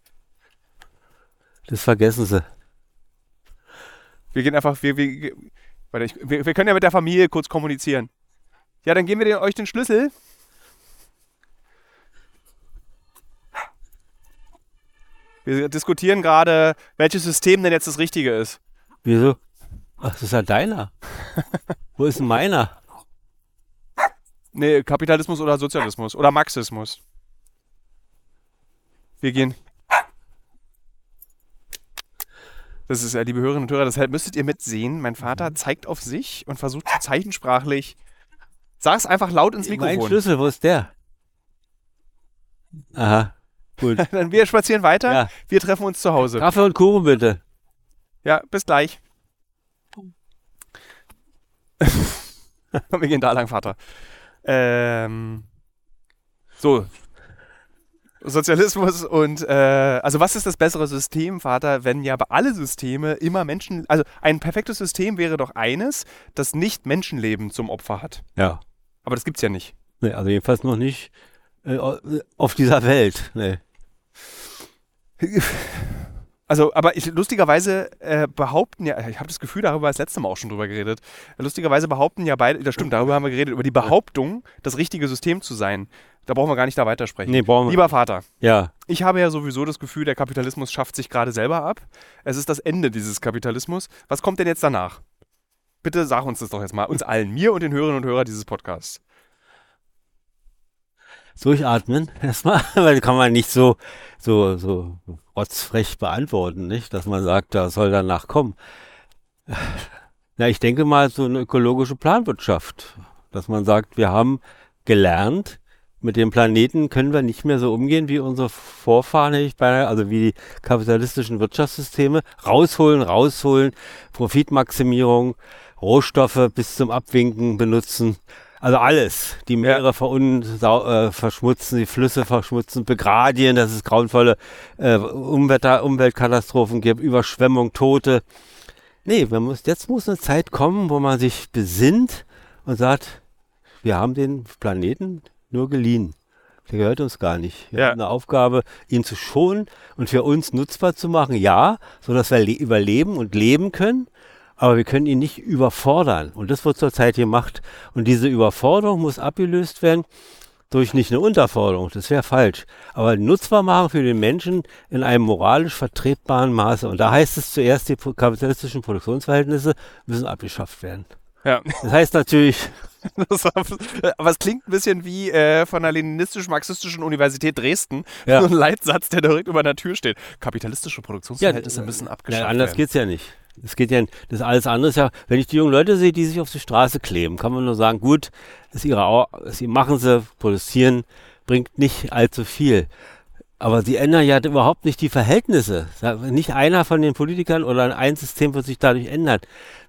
Das vergessen sie. Wir gehen einfach, wir, wir, warte, ich, wir, wir können ja mit der Familie kurz kommunizieren. Ja, dann geben wir den, euch den Schlüssel. Wir diskutieren gerade, welches System denn jetzt das Richtige ist. Wieso? Ach, das ist ja deiner. <laughs> Wo ist denn meiner? Nee, Kapitalismus oder Sozialismus oder Marxismus. Wir gehen. Das ist ja, liebe Hörerinnen und Hörer, deshalb müsstet ihr mitsehen. Mein Vater zeigt auf sich und versucht zeichensprachlich. Sag's einfach laut ins Mein Mikrofon. Schlüssel, wo ist der? Aha, gut. <laughs> Dann wir spazieren weiter. Ja. Wir treffen uns zu Hause. Kaffee und Kuchen bitte. Ja, bis gleich. <laughs> wir gehen da lang, Vater. Ähm, so. Sozialismus und, äh, also was ist das bessere System, Vater, wenn ja bei alle Systeme immer Menschen, also ein perfektes System wäre doch eines, das nicht Menschenleben zum Opfer hat. Ja. Aber das gibt's ja nicht. Nee, also jedenfalls noch nicht äh, auf dieser Welt. Nee. Also, aber ich, lustigerweise äh, behaupten ja, ich habe das Gefühl, darüber das letzte Mal auch schon drüber geredet. Lustigerweise behaupten ja beide, das stimmt, darüber haben wir geredet, über die Behauptung, das richtige System zu sein. Da brauchen wir gar nicht da weitersprechen. Nee, brauchen wir. Lieber Vater, Ja. ich habe ja sowieso das Gefühl, der Kapitalismus schafft sich gerade selber ab. Es ist das Ende dieses Kapitalismus. Was kommt denn jetzt danach? Bitte sag uns das doch jetzt mal, uns allen, mir und den Hörerinnen und Hörern dieses Podcasts. Durchatmen erstmal, <laughs> weil kann man nicht so, so, so rotzfrech beantworten, nicht? Dass man sagt, da soll danach kommen. <sighs> Na, ich denke mal so eine ökologische Planwirtschaft, dass man sagt, wir haben gelernt, mit dem Planeten können wir nicht mehr so umgehen wie unsere Vorfahren, ich beinahe, also wie die kapitalistischen Wirtschaftssysteme. Rausholen, rausholen, Profitmaximierung, Rohstoffe bis zum Abwinken benutzen. Also alles. Die Meere äh, verschmutzen, die Flüsse verschmutzen, begradigen, dass es grauenvolle äh, Umwetter, Umweltkatastrophen gibt, Überschwemmung, Tote. Nee, man muss, jetzt muss eine Zeit kommen, wo man sich besinnt und sagt, wir haben den Planeten nur geliehen. Der gehört uns gar nicht. Wir Ja. haben eine Aufgabe, ihn zu schonen und für uns nutzbar zu machen, ja, sodass wir le- überleben und leben können. Aber wir können ihn nicht überfordern. Und das wird zurzeit gemacht. Und diese Überforderung muss abgelöst werden durch nicht eine Unterforderung. Das wäre falsch. Aber nutzbar machen für den Menschen in einem moralisch vertretbaren Maße. Und da heißt es zuerst, die kapitalistischen Produktionsverhältnisse müssen abgeschafft werden. Ja. Das heißt natürlich, <laughs> Das, aber es klingt ein bisschen wie äh, von der Leninistischen-Marxistischen Universität Dresden. Ja. So ein Leitsatz, der direkt über der Tür steht. Kapitalistische Produktionsverhältnisse Ja, müssen Ja, abgeschafft anders werden. geht's ja nicht. Es geht ja, das alles andere ist ja, wenn ich die jungen Leute sehe, die sich auf die Straße kleben, kann man nur sagen, gut, ist ihre, sie machen sie, produzieren, bringt nicht allzu viel. Aber sie ändern ja überhaupt nicht die Verhältnisse. Nicht einer von den Politikern oder ein System wird sich dadurch ändern.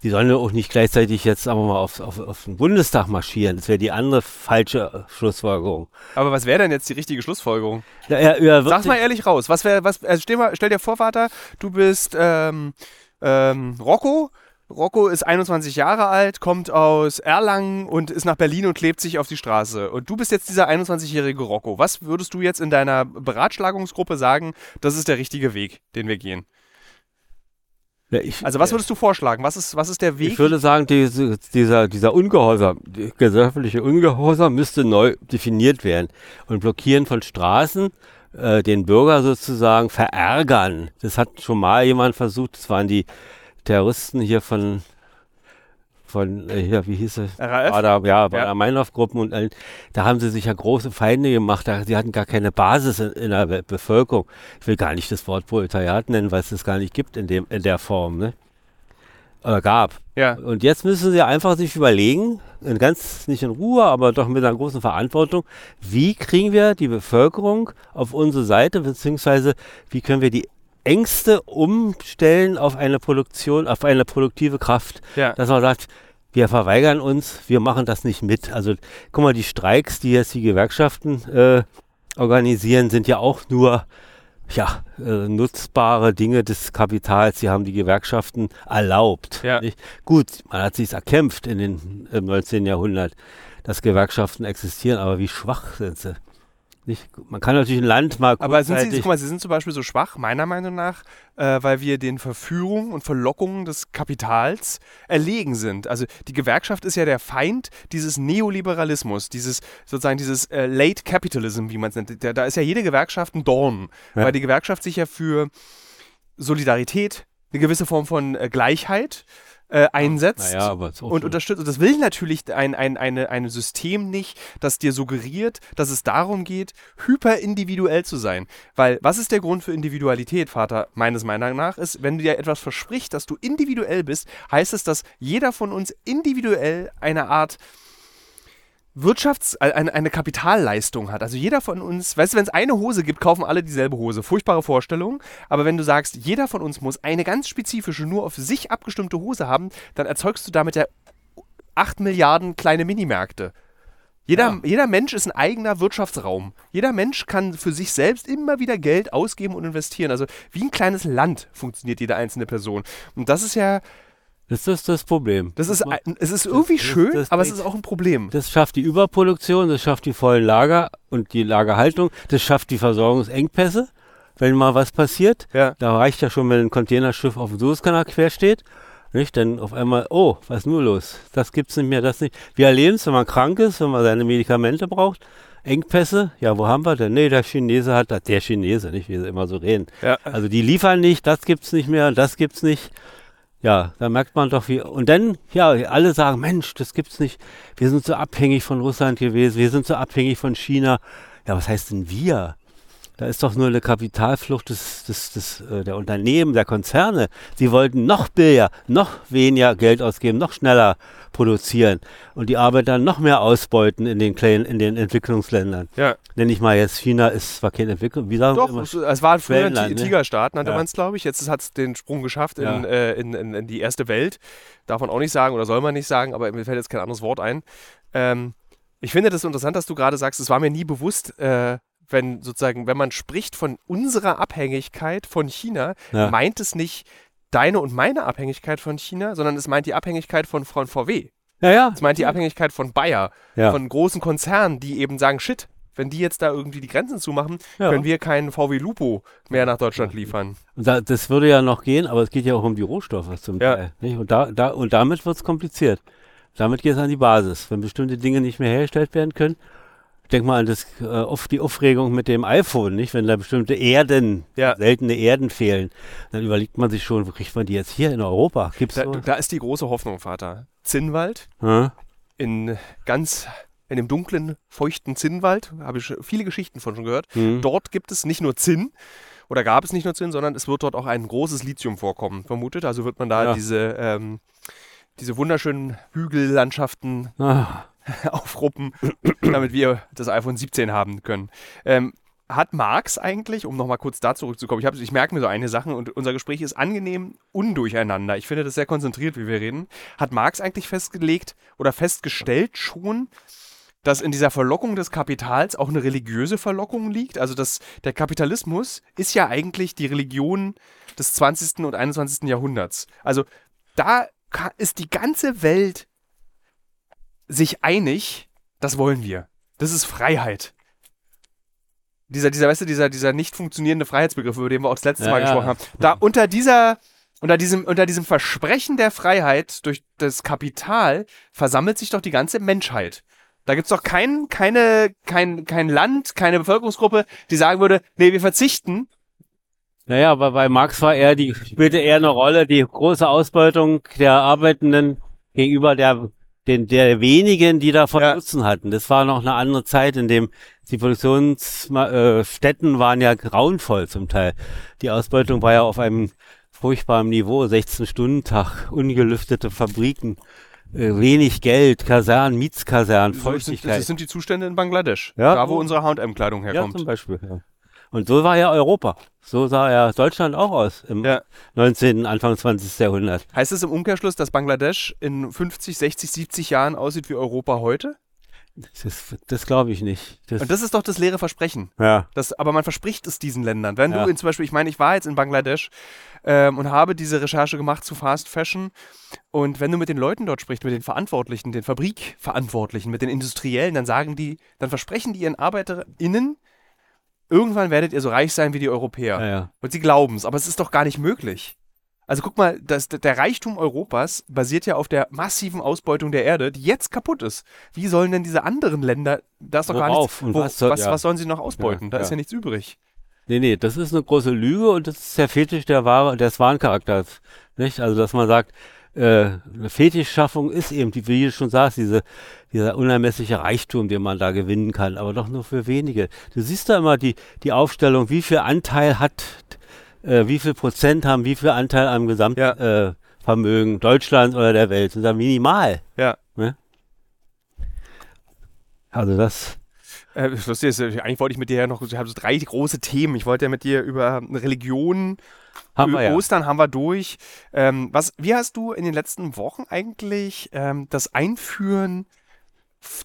Die sollen ja auch nicht gleichzeitig jetzt, sagen wir mal, auf, auf, auf den Bundestag marschieren. Das wäre die andere falsche äh, Schlussfolgerung. Aber was wäre denn jetzt die richtige Schlussfolgerung? Ja, er, er wird Sag mal ehrlich raus. Was wäre, was, also stell, mal, stell dir vor, Vater, du bist ähm, ähm, Rocco. Rocco ist 21 Jahre alt, kommt aus Erlangen und ist nach Berlin und klebt sich auf die Straße. Und du bist jetzt dieser 21-jährige Rocco. Was würdest du jetzt in deiner Beratschlagungsgruppe sagen, das ist der richtige Weg, den wir gehen? ja, ich, Also was würdest du vorschlagen? Was ist, was ist der Weg? Ich würde sagen, diese, dieser, dieser Ungehorsam, die gesellschaftliche Ungehorsam müsste neu definiert werden. Und Blockieren von Straßen, äh, den Bürger sozusagen verärgern. Das hat schon mal jemand versucht, das waren die Terroristen hier von, von äh, hier, wie hieß es? RAF? Bader, ja, Ja. Bader Meinhof-Gruppen und allen. da haben sie sich ja große Feinde gemacht. Da, sie hatten gar keine Basis in, in der Be- Bevölkerung. Ich will gar nicht das Wort Proletariat nennen, weil es das gar nicht gibt in, dem, in der Form. Ne? Oder gab. Ja. Und jetzt müssen sie einfach sich überlegen, in ganz nicht in Ruhe, aber doch mit einer großen Verantwortung, wie kriegen wir die Bevölkerung auf unsere Seite, beziehungsweise wie können wir die Ängste umstellen auf eine Produktion, auf eine produktive Kraft. Ja. Dass man sagt, wir verweigern uns, wir machen das nicht mit. Also guck mal, die Streiks, die jetzt die Gewerkschaften äh, organisieren, sind ja auch nur ja, äh, nutzbare Dinge des Kapitals, die haben die Gewerkschaften erlaubt. Ja. Gut, man hat sich erkämpft in den, im 19. Jahrhundert, dass Gewerkschaften existieren, aber wie schwach sind sie? Nicht? Man kann natürlich ein Land mal Aber sind sie, guck mal, sie sind zum Beispiel so schwach, meiner Meinung nach, äh, weil wir den Verführungen und Verlockungen des Kapitals erlegen sind. Also die Gewerkschaft ist ja der Feind dieses Neoliberalismus, dieses sozusagen dieses äh, Late Capitalism, wie man es nennt. Da, da ist ja jede Gewerkschaft ein Dorn, Ja. weil die Gewerkschaft sich ja für Solidarität, eine gewisse Form von äh, Gleichheit äh, einsetzt Naja, aber und unterstützt. Und das will natürlich ein, ein, eine, ein System nicht, das dir suggeriert, dass es darum geht, hyperindividuell zu sein. Weil, was ist der Grund für Individualität, Vater, meines Meinung nach, ist, wenn du dir etwas versprichst, dass du individuell bist, heißt es, dass jeder von uns individuell eine Art Wirtschafts-, äh, eine, eine Kapitalleistung hat. Also jeder von uns, weißt du, wenn es eine Hose gibt, kaufen alle dieselbe Hose. Furchtbare Vorstellung. Aber wenn du sagst, jeder von uns muss eine ganz spezifische, nur auf sich abgestimmte Hose haben, dann erzeugst du damit ja 8 Milliarden kleine Minimärkte. Jeder, Ja. jeder Mensch ist ein eigener Wirtschaftsraum. Jeder Mensch kann für sich selbst immer wieder Geld ausgeben und investieren. Also wie ein kleines Land funktioniert jede einzelne Person. Und das ist ja, Das ist das Problem. das ist, es ist irgendwie das- schön, das aber es ist auch ein Problem. Das schafft die Überproduktion, das schafft die vollen Lager und die Lagerhaltung, das schafft die Versorgungsengpässe, wenn mal was passiert. Ja. Da reicht ja schon, wenn ein Containerschiff auf dem Suezkanal quer steht. Nicht? Dann auf einmal, oh, was ist nur los? Das gibt's nicht mehr, das nicht. Wir erleben es, wenn man krank ist, wenn man seine Medikamente braucht. Engpässe, ja, wo haben wir denn? Nee, der Chinese hat das, der Chinese, nicht, wie sie immer so reden. Ja. Also die liefern nicht, das gibt's nicht mehr, das gibt's nicht. Ja, da merkt man doch wie. Und dann, ja, alle sagen, Mensch, das gibt's nicht. Wir sind so abhängig von Russland gewesen, wir sind so abhängig von China. Ja, was heißt denn wir? Da ist doch nur eine Kapitalflucht des, des, des, äh, der Unternehmen, der Konzerne. Sie wollten noch billiger, noch weniger Geld ausgeben, noch schneller produzieren und die Arbeiter noch mehr ausbeuten in den kleinen, in den Entwicklungsländern. Ja. Nenn ich mal jetzt, China ist zwar keine Entwicklung, wie sagen Doch, immer? es, war früher ein ne? Tigerstaat, nannte Ja. man es, glaube ich. Jetzt hat es den Sprung geschafft in, Ja. äh, in, in, in die erste Welt. Darf man auch nicht sagen oder soll man nicht sagen, aber mir fällt jetzt kein anderes Wort ein. Ähm, ich finde das interessant, dass du gerade sagst, es war mir nie bewusst, äh, wenn sozusagen, wenn man spricht von unserer Abhängigkeit von China, Ja. meint es nicht deine und meine Abhängigkeit von China, sondern es meint die Abhängigkeit von, von VW. Ja, ja. Es meint die Abhängigkeit von Bayer, Ja. von großen Konzernen, die eben sagen, shit, wenn die jetzt da irgendwie die Grenzen zumachen, Ja. können wir keinen VW Lupo mehr nach Deutschland liefern. Da, das würde ja noch gehen, aber es geht ja auch um die Rohstoffe zum Ja. Teil. Nicht? Und, da, da, und damit wird es kompliziert. Damit geht es an die Basis. Wenn bestimmte Dinge nicht mehr hergestellt werden können, denk mal an das, äh, auf die Aufregung mit dem iPhone, nicht? Wenn da bestimmte Erden, Ja. seltene Erden fehlen, dann überlegt man sich schon, wo kriegt man die jetzt hier in Europa? Gibt's Da, so? da ist die große Hoffnung, Vater. Zinnwald, Hm? in ganz, in dem dunklen, feuchten Zinnwald, habe ich viele Geschichten von schon gehört. Hm. Dort gibt es nicht nur Zinn, oder gab es nicht nur Zinn, sondern es wird dort auch ein großes Lithium vorkommen, vermutet. Also wird man da Ja. diese, ähm, diese wunderschönen Hügellandschaften Ah, <laughs> aufruppen, damit wir das iPhone 17 haben können. Ähm, hat Marx eigentlich, um nochmal kurz da zurückzukommen, ich, ich merke mir so einige Sachen und unser Gespräch ist angenehm undurcheinander. Ich finde das sehr konzentriert, wie wir reden. Hat Marx eigentlich festgelegt oder festgestellt schon, dass in dieser Verlockung des Kapitals auch eine religiöse Verlockung liegt? Also dass der Kapitalismus ist ja eigentlich die Religion des 20. und 21. Jahrhunderts. Also da ist die ganze Welt sich einig, das wollen wir. Das ist Freiheit. Dieser, dieser, weißt du, dieser, dieser nicht funktionierende Freiheitsbegriff, über den wir auch das letzte Ja, Mal ja. gesprochen haben. Da unter dieser, unter diesem, unter diesem Versprechen der Freiheit durch das Kapital versammelt sich doch die ganze Menschheit. Da gibt's doch kein, keine, kein, kein Land, keine Bevölkerungsgruppe, die sagen würde, nee, wir verzichten. Naja, aber bei Marx war eher die, spielte eher eine Rolle, die große Ausbeutung der Arbeitenden gegenüber der, den, der wenigen, die davon Ja. Nutzen hatten. Das war noch eine andere Zeit, in dem die Produktionsstätten äh, waren ja grauenvoll zum Teil. Die Ausbeutung war ja auf einem furchtbaren Niveau, 16-Stunden-Tag, ungelüftete Fabriken, äh, wenig Geld, Kasernen, Mietskasernen, Das sind, Feuchtigkeit. das sind die Zustände in Bangladesch. Ja. Da, wo unsere H&M-Kleidung ja, herkommt. zum Beispiel. Ja. Und so war ja Europa. So sah ja Deutschland auch aus im Ja. 19., Anfang 20. Jahrhundert. Heißt es im Umkehrschluss, dass Bangladesch in 50, 60, 70 Jahren aussieht wie Europa heute? Das, das glaube ich nicht. Das, Und das ist doch das leere Versprechen. ja. Das, aber man verspricht es diesen Ländern. Wenn Ja. du in zum Beispiel, ich meine, ich war jetzt in Bangladesch ähm, und habe diese Recherche gemacht zu Fast Fashion. Und wenn du mit den Leuten dort sprichst, mit den Verantwortlichen, den Fabrikverantwortlichen, mit den Industriellen, dann sagen die, dann versprechen die ihren ArbeiterInnen, irgendwann werdet ihr so reich sein wie die Europäer. Ja, ja. Und sie glauben es, aber es ist doch gar nicht möglich. Also guck mal, das, der Reichtum Europas basiert ja auf der massiven Ausbeutung der Erde, die jetzt kaputt ist. Wie sollen denn diese anderen Länder, da ist doch gar Worauf? nichts, Und wo, was soll- was, ja. was sollen sie noch ausbeuten? Da ist ja. ja nichts übrig. Nee, nee, das ist eine große Lüge und das ist der Fetisch der Ware, des Warencharakters. Nicht? Also, dass man sagt, äh, eine Fetischschaffung ist eben, die, wie du schon sagst, diese, dieser unermessliche Reichtum, den man da gewinnen kann, aber doch nur für wenige. Du siehst da immer die, die Aufstellung, wie viel Anteil hat, äh, wie viel Prozent haben, wie viel Anteil am Gesamtvermögen Ja. äh, Deutschlands oder der Welt. Das ist ja minimal. Ja. Also das, Äh, das Lustige ist, äh, eigentlich wollte ich mit dir ja noch, ich habe so drei große Themen. Ich wollte ja mit dir über Religion, haben wir Ö- ja. Ostern haben wir durch. Ähm, was, wie hast du in den letzten Wochen eigentlich ähm, das Einführen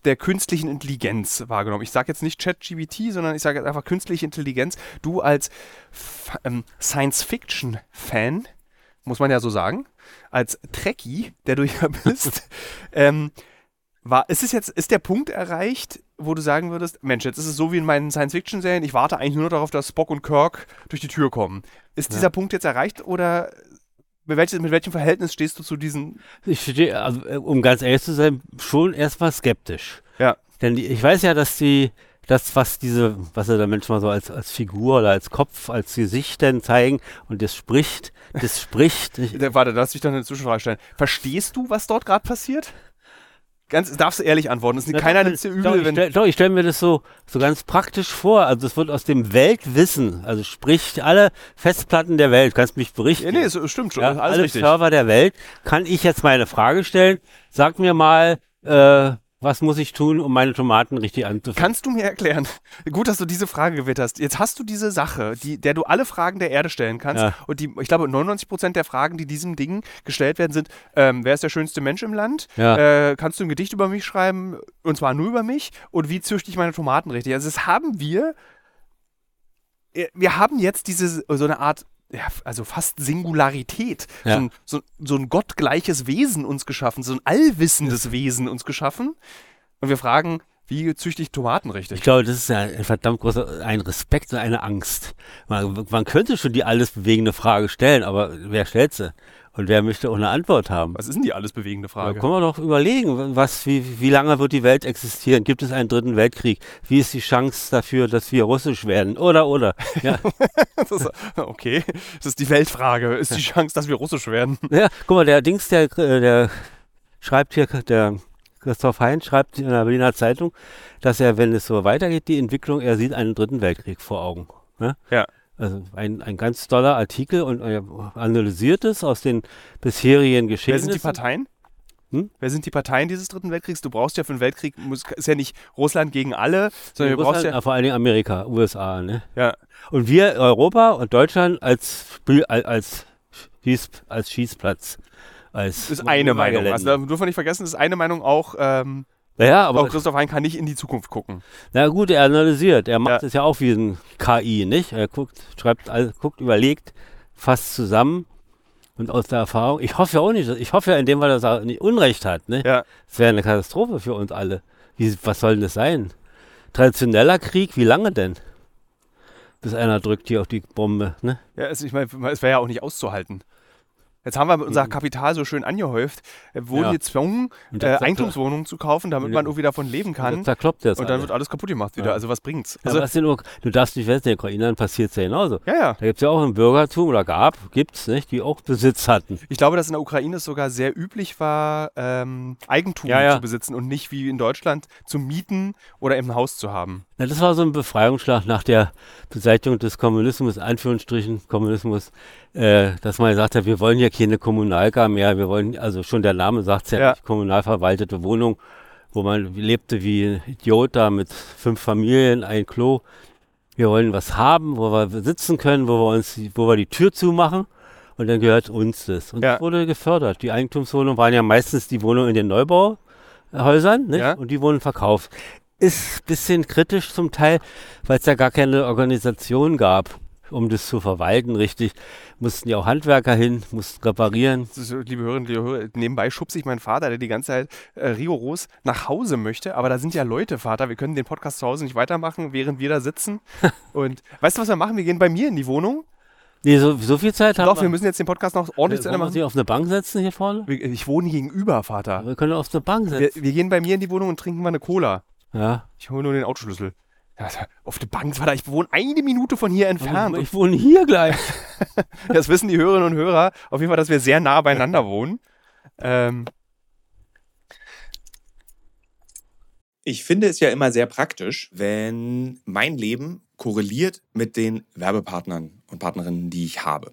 der künstlichen Intelligenz wahrgenommen? Ich sage jetzt nicht ChatGPT, sondern ich sage jetzt einfach künstliche Intelligenz. Du als ähm, Science-Fiction-Fan, muss man ja so sagen, als Trekkie, der du ja <laughs> bist, <laughs> ähm, war, ist es jetzt, ist der Punkt erreicht, wo du sagen würdest, Mensch, jetzt ist es so wie in meinen Science-Fiction-Serien, ich warte eigentlich nur noch darauf, dass Spock und Kirk durch die Tür kommen. Ist Ja. dieser Punkt jetzt erreicht oder mit, welches, mit welchem Verhältnis stehst du zu diesen? Ich stehe, also, äh, um ganz ehrlich zu sein, schon erstmal skeptisch. Ja. Denn die, ich weiß ja, dass die, das, was diese, was sie da manchmal so als, als Figur oder als Kopf, als Gesicht denn zeigen und das spricht, das spricht. <laughs> Ich, Warte, lass mich doch eine Zwischenfrage stellen. Verstehst du, was dort gerade passiert? Ganz, darfst du ehrlich antworten. Es ist Ja, keiner doch, nimmt dir doch, übel, ich wenn. stell, doch, ich stelle mir das so, so ganz praktisch vor. Also es wird aus dem Weltwissen, also sprich alle Festplatten der Welt, kannst mich berichten. Ja, nee, es stimmt schon. Ja, alles alle richtig. Server der Welt, kann ich jetzt meine Frage stellen. Sag mir mal, äh, was muss ich tun, um meine Tomaten richtig anzufangen? Kannst du mir erklären? Gut, dass du diese Frage gewählt hast. Jetzt hast du diese Sache, die, der du alle Fragen der Erde stellen kannst. Ja. Und die, ich glaube, 99% der Fragen, die diesem Ding gestellt werden, sind: ähm, Wer ist der schönste Mensch im Land? Ja. Äh, kannst du ein Gedicht über mich schreiben? Und zwar nur über mich? Und wie züchte ich meine Tomaten richtig? Also, das haben wir. äh, Wir haben jetzt diese so eine Art. Ja, also fast Singularität, Ja. so, ein, so, so ein gottgleiches Wesen uns geschaffen, so ein allwissendes Wesen uns geschaffen. Und wir fragen, wie züchte ich Tomaten richtig? Ich glaube, das ist ja ein verdammt großer, ein Respekt und eine Angst. Man, man könnte schon die alles bewegende Frage stellen, aber wer stellt sie? Und wer möchte auch eine Antwort haben? Was ist denn die alles bewegende Da Frage? können wir doch überlegen, was, wie, wie lange wird die Welt existieren? Gibt es einen dritten Weltkrieg? Wie ist die Chance dafür, dass wir russisch werden? Oder, oder. Ja, <laughs> Das okay, das ist die Weltfrage. Ist die Chance, dass wir russisch werden? <laughs> ja guck mal, der Dings, der, der schreibt hier, der Christoph Hein schreibt in der Berliner Zeitung, dass er, wenn es so weitergeht, die Entwicklung, er sieht einen dritten Weltkrieg vor Augen. Ne? Ja. Also ein, ein ganz toller Artikel und er analysiert es aus den bisherigen Wer Geschehnissen. sind die Parteien? Hm? Wer sind die Parteien dieses dritten Weltkriegs? Du brauchst ja für einen Weltkrieg, muss, ist ja nicht Russland gegen alle, sondern du brauchst ja. äh, vor allen Dingen Amerika, USA. Ne? Ja, Und wir, Europa und Deutschland als als, als, Schieß, als Schießplatz. Als das ist eine Meinung. Also dürfen wir nicht vergessen, das ist eine Meinung auch. Ähm, naja, aber auch Christoph Hein kann nicht in die Zukunft gucken. na gut, er analysiert. Er macht Ja. es ja auch wie ein KI, nicht? Er guckt, schreibt, guckt, überlegt, fasst zusammen. Und aus der Erfahrung, ich hoffe ja auch nicht, ich hoffe ja in dem Fall, dass er nicht Unrecht hat, ne? Ja. Das wäre eine Katastrophe für uns alle. Wie, was soll denn das sein? Traditioneller Krieg, wie lange denn? Bis einer drückt hier auf die Bombe, ne? Ja, also ich meine, es wäre ja auch nicht auszuhalten. Jetzt haben wir unser Kapital so schön angehäuft, äh, wurden Ja. gezwungen, äh, Eigentumswohnungen zu kaufen, damit Ja. man irgendwie davon leben kann. Und zerkloppt das Und dann alles. wird alles kaputt gemacht wieder. Ja. Also was bringt's? Ja, Also, was denn, du darfst nicht wissen, in den Ukrainern passiert es ja genauso. ja, ja. Da gibt es ja auch ein Bürgertum oder gab, gibt's nicht, die auch Besitz hatten. Ich glaube, dass in der Ukraine es sogar sehr üblich war, ähm, Eigentum Ja, ja. zu besitzen und nicht wie in Deutschland zu mieten oder im Haus zu haben. Na, das war so ein Befreiungsschlag nach der Beseitigung des Kommunismus, Anführungsstrichen Kommunismus, äh, dass man gesagt hat, wir wollen ja keine Kommunalgar mehr, wir wollen, also schon der Name sagt es ja, Ja. kommunal verwaltete Wohnung, wo man lebte wie ein Idiot da mit fünf Familien, ein Klo. wir wollen was haben, wo wir sitzen können, wo wir uns, wo wir die Tür zumachen und dann gehört uns das. Und Ja. das wurde gefördert. Die Eigentumswohnungen waren ja meistens die Wohnungen in den Neubauhäusern nicht? Ja. und die wurden verkauft. Ist ein bisschen kritisch zum Teil, weil es ja gar keine Organisation gab, um das zu verwalten, richtig. Mussten ja auch Handwerker hin, mussten reparieren. Liebe Hörerinnen, liebe Hörer, nebenbei schubse ich meinen Vater, der die ganze Zeit äh, rigoros nach Hause möchte. Aber da sind ja Leute, Vater. Wir können den Podcast zu Hause nicht weitermachen, während wir da sitzen. <laughs> Und weißt du, was wir machen? Wir gehen bei mir in die Wohnung. Nee, so, so viel Zeit haben Doch, wir müssen jetzt den Podcast noch ordentlich zu Wollen Ende wir machen. sie auf eine Bank setzen hier vorne? Wir- Ich wohne gegenüber, Vater. Wir können auf eine Bank Wir, setzen. wir gehen bei mir in die Wohnung und trinken mal eine Cola. Ja. Ich hole nur den Autoschlüssel. Auf der Bank, Vater, ich wohne eine Minute von hier entfernt. Ich wohne hier gleich. <laughs> Das wissen die Hörerinnen und Hörer auf jeden Fall, dass wir sehr nah beieinander wohnen. Ähm, Ich finde es ja immer sehr praktisch, wenn mein Leben korreliert mit den Werbepartnern und Partnerinnen, die ich habe.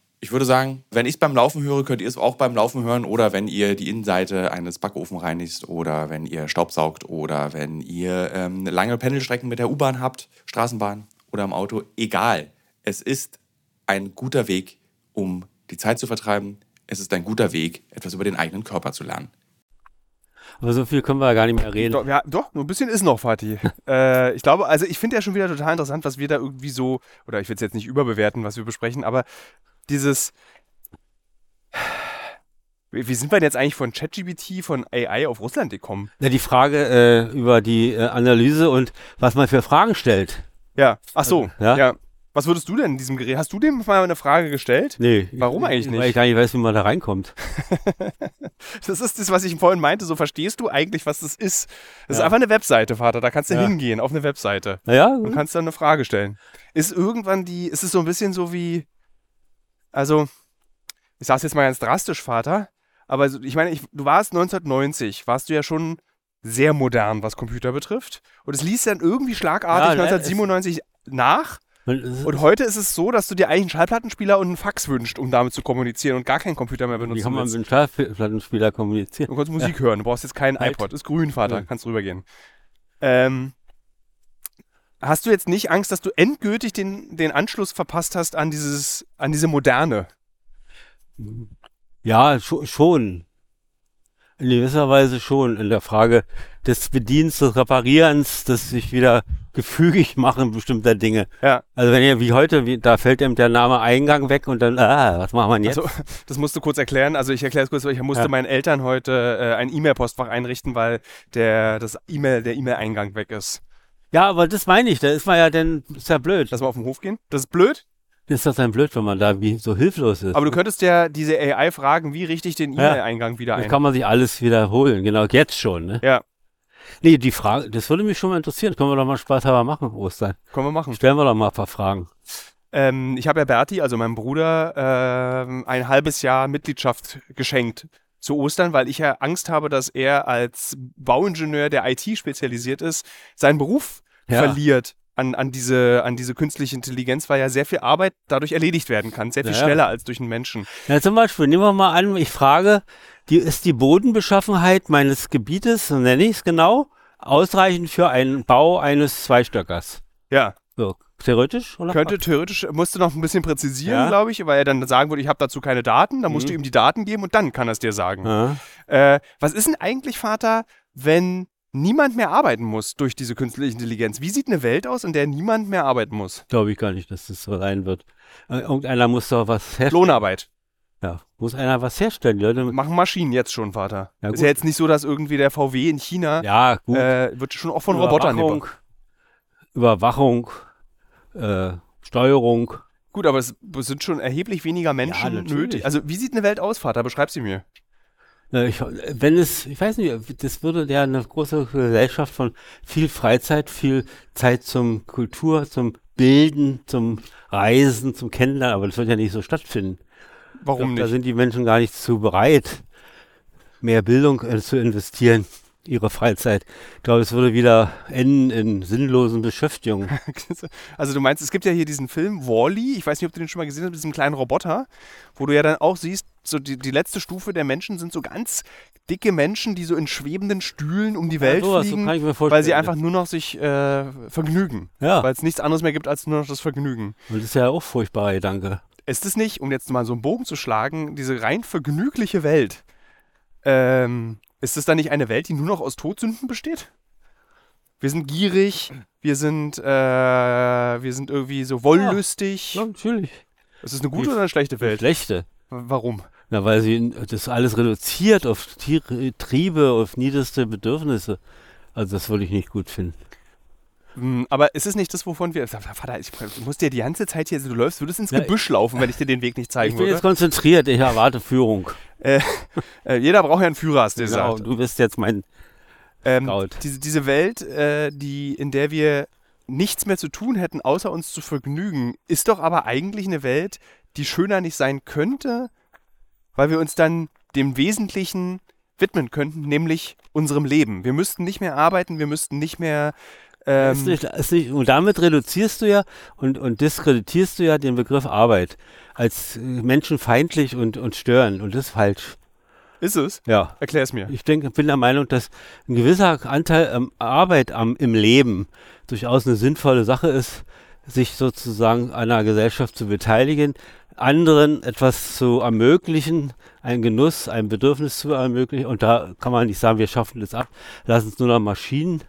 ich würde sagen, wenn ich es beim Laufen höre, könnt ihr es auch beim Laufen hören oder wenn ihr die Innenseite eines Backofen reinigt oder wenn ihr Staubsaugt oder wenn ihr ähm, lange Pendelstrecken mit der U-Bahn habt, Straßenbahn oder im Auto. Egal. Es ist ein guter Weg, um die Zeit zu vertreiben. Es ist ein guter Weg, etwas über den eigenen Körper zu lernen. Aber so viel können wir ja gar nicht mehr reden. doch, ja, doch, nur ein bisschen ist noch, Fatih. <laughs> äh, ich glaube, also ich finde ja schon wieder total interessant, was wir da irgendwie so, oder ich will es jetzt nicht überbewerten, was wir besprechen, aber dieses. Wie, sind wir denn jetzt eigentlich von ChatGPT, von AI auf Russland gekommen? Na, die Frage äh, über die äh, Analyse und was man für Fragen stellt. Ja, ach so, Ja? ja. Was würdest du denn in diesem Gerät? Hast du dem mal eine Frage gestellt? Nee. Warum eigentlich nicht? Weil ich gar nicht weiß, wie man da reinkommt. <laughs> Das ist das, was ich vorhin meinte. So verstehst du eigentlich, was das ist. Das ist Ja. einfach eine Webseite, Vater. Da kannst du Ja. hingehen auf eine Webseite. Naja, und kannst dann eine Frage stellen. Ist irgendwann die, ist es so ein bisschen so wie, also, ich sag's jetzt mal ganz drastisch, Vater, aber ich meine, ich, du warst 1990, warst du ja schon sehr modern, was Computer betrifft. Und es liest dann irgendwie schlagartig Ja, ne, 1997 nach. man- es- Und heute ist es so, dass du dir eigentlich einen Schallplattenspieler und einen Fax wünschst, um damit zu kommunizieren und gar keinen Computer mehr wie benutzen kann man mit einem Schallplattenspieler kommunizieren? Du kannst Musik hören, du brauchst jetzt keinen Halt. iPod. Ist grün, Vater, Ja. kannst rübergehen. Ähm, hast du jetzt nicht Angst, dass du endgültig den, den Anschluss verpasst hast an dieses, an diese Moderne? Ja, scho- schon. In gewisser Weise schon. In der Frage des Bedienens, des Reparierens, des sich wieder gefügig machen bestimmter Dinge. Ja. Also wenn ihr wie heute, wie, da fällt ihm der Name Eingang weg und dann, ah, was machen wir jetzt? Also, <laughs> das musst du kurz erklären. Also ich erkläre es kurz, weil ich musste Ja. meinen Eltern heute äh, ein E-Mail-Postfach einrichten, weil der, das E-Mail, der E-Mail-Eingang weg ist. Ja, aber das meine ich, da ist man ja dann, ist ja blöd. Lass mal auf den Hof gehen. Das ist blöd, Das ist doch dann blöd, wenn man da wie so hilflos ist. aber du könntest ja diese AI fragen, wie richte ich den. E-Mail-Eingang wieder Dann ein. kann man sich alles wiederholen, genau, jetzt schon, ne? Ja, Nee, die Frage, das würde mich schon mal interessieren. Können wir doch mal Spaß haben machen, Ostern. können wir machen. Stellen wir doch mal ein paar Fragen. Ähm, ich habe ja Berti, also meinem Bruder, ähm, ein halbes Jahr Mitgliedschaft geschenkt zu Ostern, weil ich ja Angst habe, dass er als Bauingenieur, der IT spezialisiert ist, seinen Beruf Ja. verliert an, an, diese, an diese künstliche Intelligenz, weil ja sehr viel Arbeit dadurch erledigt werden kann. Sehr viel Ja, ja. schneller als durch einen Menschen. Ja, zum Beispiel, nehmen wir mal an, ich frage, die, ist die Bodenbeschaffenheit meines Gebietes, so nenne ich es genau, ausreichend für einen Bau eines Zweistöckers? Ja, So, theoretisch? Oder? könnte theoretisch, musste noch ein bisschen präzisieren, Ja. glaube ich, weil er dann sagen würde, ich habe dazu keine Daten, dann musst Mhm. du ihm die Daten geben und dann kann er es dir sagen. Ja. Äh, was ist denn eigentlich, Vater, wenn niemand mehr arbeiten muss durch diese künstliche Intelligenz? Wie sieht eine Welt aus, in der niemand mehr arbeiten muss? Glaube ich gar nicht, dass das so sein wird. Äh, Irgendeiner muss doch was herstellen. Lohnarbeit. Ja, muss einer was herstellen. Die Leute, Machen Maschinen jetzt schon, Vater. Ja, ist ja jetzt nicht so, dass irgendwie der VW in China ja, gut. äh, wird schon auch von Robotern Überwachung, gebaut. Überwachung, äh, Steuerung. Gut, aber es sind schon erheblich weniger Menschen natürlich. nötig. Also wie sieht eine Welt aus, Vater? Beschreib sie mir. Na, Ich, wenn es, ich weiß nicht, das würde ja eine große Gesellschaft von viel Freizeit, viel Zeit zum Kultur, zum Bilden, zum Reisen, zum Kennenlernen, aber das wird ja nicht so stattfinden. Warum glaub, Da nicht? sind die Menschen gar nicht zu bereit, mehr Bildung äh, zu investieren, ihre Freizeit. Ich glaube, es würde wieder enden in sinnlosen Beschäftigungen. <laughs> Also du meinst, es gibt ja hier diesen Film Wall-E, ich weiß nicht, ob du den schon mal gesehen hast, mit diesem kleinen Roboter, wo du ja dann auch siehst, so die, die letzte Stufe der Menschen sind so ganz dicke Menschen, die so in schwebenden Stühlen um die Welt sowas, so fliegen, kann ich mir vorstellen. weil sie einfach nur noch sich äh, vergnügen. Ja, Weil es nichts anderes mehr gibt als nur noch das Vergnügen. und das ist ja auch furchtbarer Gedanke. Ist es nicht, um jetzt mal so einen Bogen zu schlagen, diese rein vergnügliche Welt, ähm, ist es dann nicht eine Welt, die nur noch aus Todsünden besteht? Wir sind gierig, wir sind, äh, wir sind irgendwie so wollüstig. Ja, natürlich. Ist es eine gute Die- oder eine schlechte Welt? Schlechte. Warum? Na, weil sie das alles reduziert auf Tiere, Triebe, auf niederste Bedürfnisse. Also das würde ich nicht gut finden. Hm, Aber ist es nicht das, wovon wir. Vater, ich du musst dir die ganze Zeit hier, du läufst, würdest ins Ja, Gebüsch laufen, wenn ich dir den Weg nicht zeigen Ich bin jetzt würde. konzentriert, ich erwarte Führung. Äh, jeder braucht ja einen Führer, hast du Genau, gesagt. du bist jetzt mein Ähm, diese, diese Welt, äh, die, in der wir nichts mehr zu tun hätten, außer uns zu vergnügen, ist doch aber eigentlich eine Welt, die schöner nicht sein könnte, weil wir uns dann dem Wesentlichen widmen könnten, nämlich unserem Leben. Wir müssten nicht mehr arbeiten, wir müssten nicht mehr. Ähm, ist nicht, ist nicht, und damit reduzierst du ja und, und diskreditierst du ja den Begriff Arbeit als äh, menschenfeindlich und, und störend. Und das ist falsch. ist es? Ja. Erklär es mir. Ich denke, bin der Meinung, dass ein gewisser Anteil ähm, Arbeit am, im Leben durchaus eine sinnvolle Sache ist, sich sozusagen einer Gesellschaft zu beteiligen, anderen etwas zu ermöglichen, einen Genuss, ein Bedürfnis zu ermöglichen. Und da kann man nicht sagen, wir schaffen das ab, lassen es nur noch Maschinen,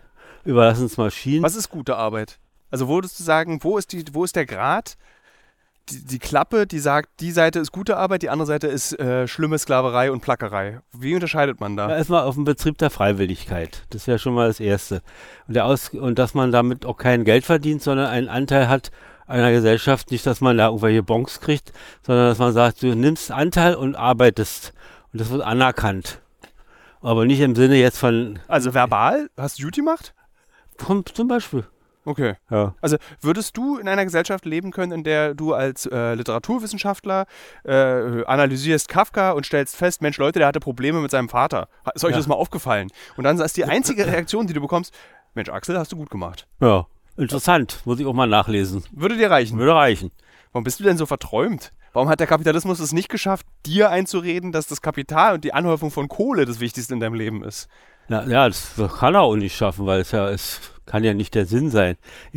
überlassen es Maschinen. Was ist gute Arbeit? Also würdest du sagen, wo ist, die, wo ist der Grad? Die, die Klappe, die sagt, die Seite ist gute Arbeit, die andere Seite ist äh, schlimme Sklaverei und Plackerei. Wie unterscheidet man da? Ja, erstmal auf dem Betrieb der Freiwilligkeit. Das wäre schon mal das Erste. Und, der Aus und dass man damit auch kein Geld verdient, sondern einen Anteil hat einer Gesellschaft. Nicht, dass man da irgendwelche Bons kriegt, sondern dass man sagt, du nimmst Anteil und arbeitest. Und das wird anerkannt. Aber nicht im Sinne jetzt von, Also verbal? Hast du gut gemacht? Von zum Beispiel. Okay. Ja. Also würdest du in einer Gesellschaft leben können, in der du als äh, Literaturwissenschaftler äh, analysierst Kafka und stellst fest, Mensch, Leute, der hatte Probleme mit seinem Vater. Ist euch Ja. das mal aufgefallen? Und dann ist die einzige <laughs> Reaktion, die du bekommst, Mensch, Axel, hast du gut gemacht. Ja. Interessant. Muss ich auch mal nachlesen. Würde dir reichen. Würde reichen. Warum bist du denn so verträumt? Warum hat der Kapitalismus es nicht geschafft, dir einzureden, dass das Kapital und die Anhäufung von Kohle das Wichtigste in deinem Leben ist? Na, ja, das kann er auch nicht schaffen, weil es ja, es kann ja nicht der Sinn sein.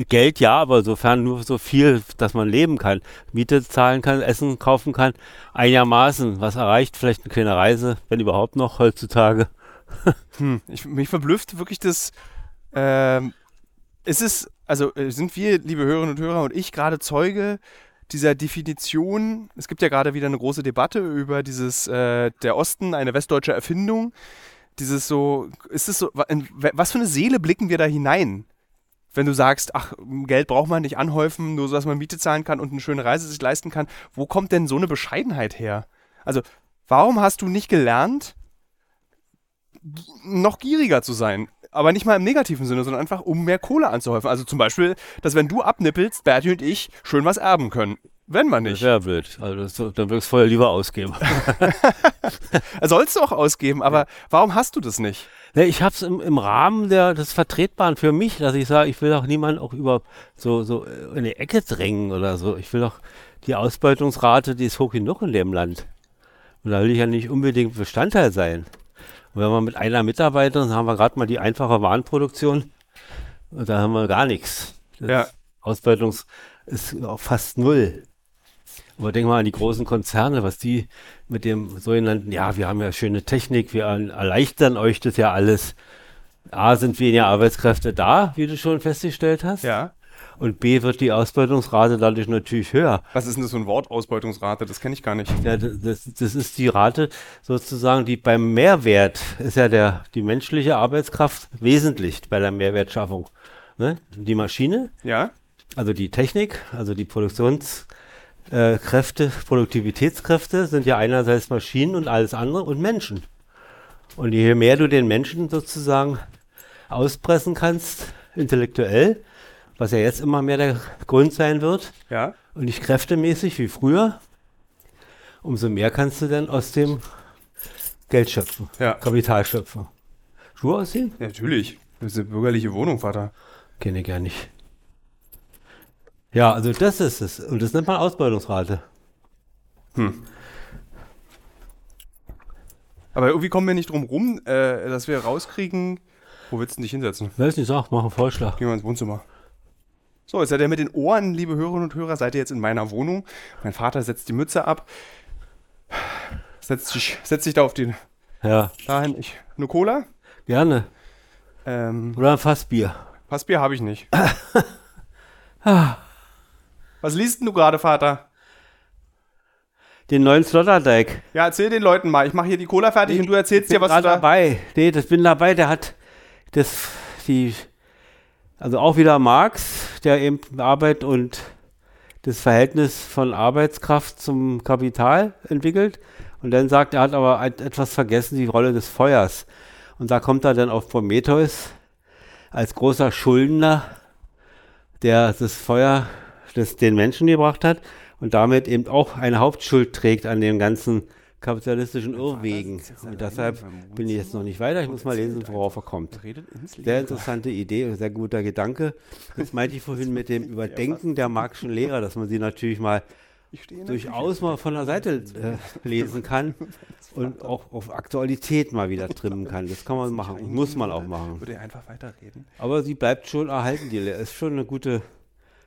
Geld ja, aber sofern nur so viel, dass man leben kann, Miete zahlen kann, Essen kaufen kann, einigermaßen. Was erreicht vielleicht eine kleine Reise, wenn überhaupt noch heutzutage. <laughs> Hm, ich, mich verblüfft wirklich das. Ähm, ist es, also äh, sind wir, liebe Hörerinnen und Hörer und ich, gerade Zeuge dieser Definition? Es gibt ja gerade wieder eine große Debatte über dieses, äh, der Osten, eine westdeutsche Erfindung. Dieses so, ist es so, in, was für eine Seele blicken wir da hinein? Wenn du sagst, ach, Geld braucht man nicht anhäufen, nur so, dass man Miete zahlen kann und eine schöne Reise sich leisten kann. Wo kommt denn so eine Bescheidenheit her? Also, warum hast du nicht gelernt, noch gieriger zu sein. Aber nicht mal im negativen Sinne, sondern einfach, um mehr Kohle anzuhäufen. Also zum Beispiel, dass wenn du abnippelst, Berti und ich schön was erben können. Wenn man nicht. wäre blöd. Also das, dann würde ich es vorher lieber ausgeben. <laughs> Sollst du auch ausgeben, aber warum hast du das nicht? Ne, ich habe es im, im Rahmen der, des Vertretbaren für mich, dass ich sage, ich will doch niemanden auch über so, so in die Ecke drängen oder so. Ich will doch die Ausbeutungsrate, die ist hoch genug in dem Land. Und da will ich ja nicht unbedingt Bestandteil sein. Und wenn wir mit einer Mitarbeiterin, dann haben wir gerade mal die einfache Warenproduktion, und da haben wir gar nichts. Das Ja. Ausbeutungs ist auch fast null. Aber denk mal an die großen Konzerne, was die mit dem sogenannten, ja, wir haben ja schöne Technik, wir erleichtern euch das ja alles. A, sind weniger Arbeitskräfte da, wie du schon festgestellt hast. Ja. Und B, wird die Ausbeutungsrate dadurch natürlich höher. Was ist denn das für ein Wort, Ausbeutungsrate? Das kenne ich gar nicht. Ja, das, das ist die Rate sozusagen, die beim Mehrwert ist ja der, die menschliche Arbeitskraft wesentlich bei der Mehrwertschaffung. Ne? Die Maschine, Ja? also die Technik, also die Produktionskräfte, äh, Kräfte, Produktivitätskräfte sind ja einerseits Maschinen und alles andere und Menschen. Und je mehr du den Menschen sozusagen auspressen kannst, intellektuell, was ja jetzt immer mehr der Grund sein wird, Ja? und nicht kräftemäßig wie früher, umso mehr kannst du dann aus dem Geld schöpfen, Ja. Kapital schöpfen. Schuhe aussehen? ja natürlich. Das ist eine bürgerliche Wohnung, Vater. Kenne ich ja nicht. Ja, also das ist es. Und das nennt man Ausbeutungsrate. Aber irgendwie kommen wir nicht drum rum, äh, dass wir rauskriegen. Wo willst du dich hinsetzen? Weiß nicht, sag, mach einen Vorschlag. Gehen wir ins Wohnzimmer. So, jetzt seid ihr mit den Ohren, liebe Hörerinnen und Hörer, seid ihr jetzt in meiner Wohnung. Mein Vater setzt die Mütze ab, setzt sich, setzt sich da auf den, Ja, dahin, ich, eine Cola. gerne. Ähm, Oder ein Fassbier. Passbier habe ich nicht. <laughs> Was liest denn du gerade, Vater? Den neuen Sloterdijk. Ja, erzähl den Leuten mal. Ich mache hier die Cola fertig und du erzählst dir, was du da... dabei. Nee, das bin dabei. Der hat das, die, also auch wieder Marx, der eben Arbeit und das Verhältnis von Arbeitskraft zum Kapital entwickelt. Und dann sagt er, hat aber et- etwas vergessen, die Rolle des Feuers. Und da kommt er dann auf Prometheus als großer Schuldner, der das Feuer des, den Menschen gebracht hat und damit eben auch eine Hauptschuld trägt an den ganzen kapitalistischen Irrwegen. Und deshalb bin ich jetzt noch nicht weiter. Ich muss mal lesen, worauf er kommt. Sehr interessante Idee, sehr guter Gedanke. Das meinte ich vorhin mit dem <laughs> Überdenken der Marxischen Lehrer, dass man sie natürlich mal durchaus mal von der Seite äh, lesen kann <laughs> und auch auf Aktualität mal wieder trimmen kann. Das kann man machen und muss man auch machen. Würde einfach weiterreden. Aber sie bleibt schon erhalten, die Lehre. Ist schon eine gute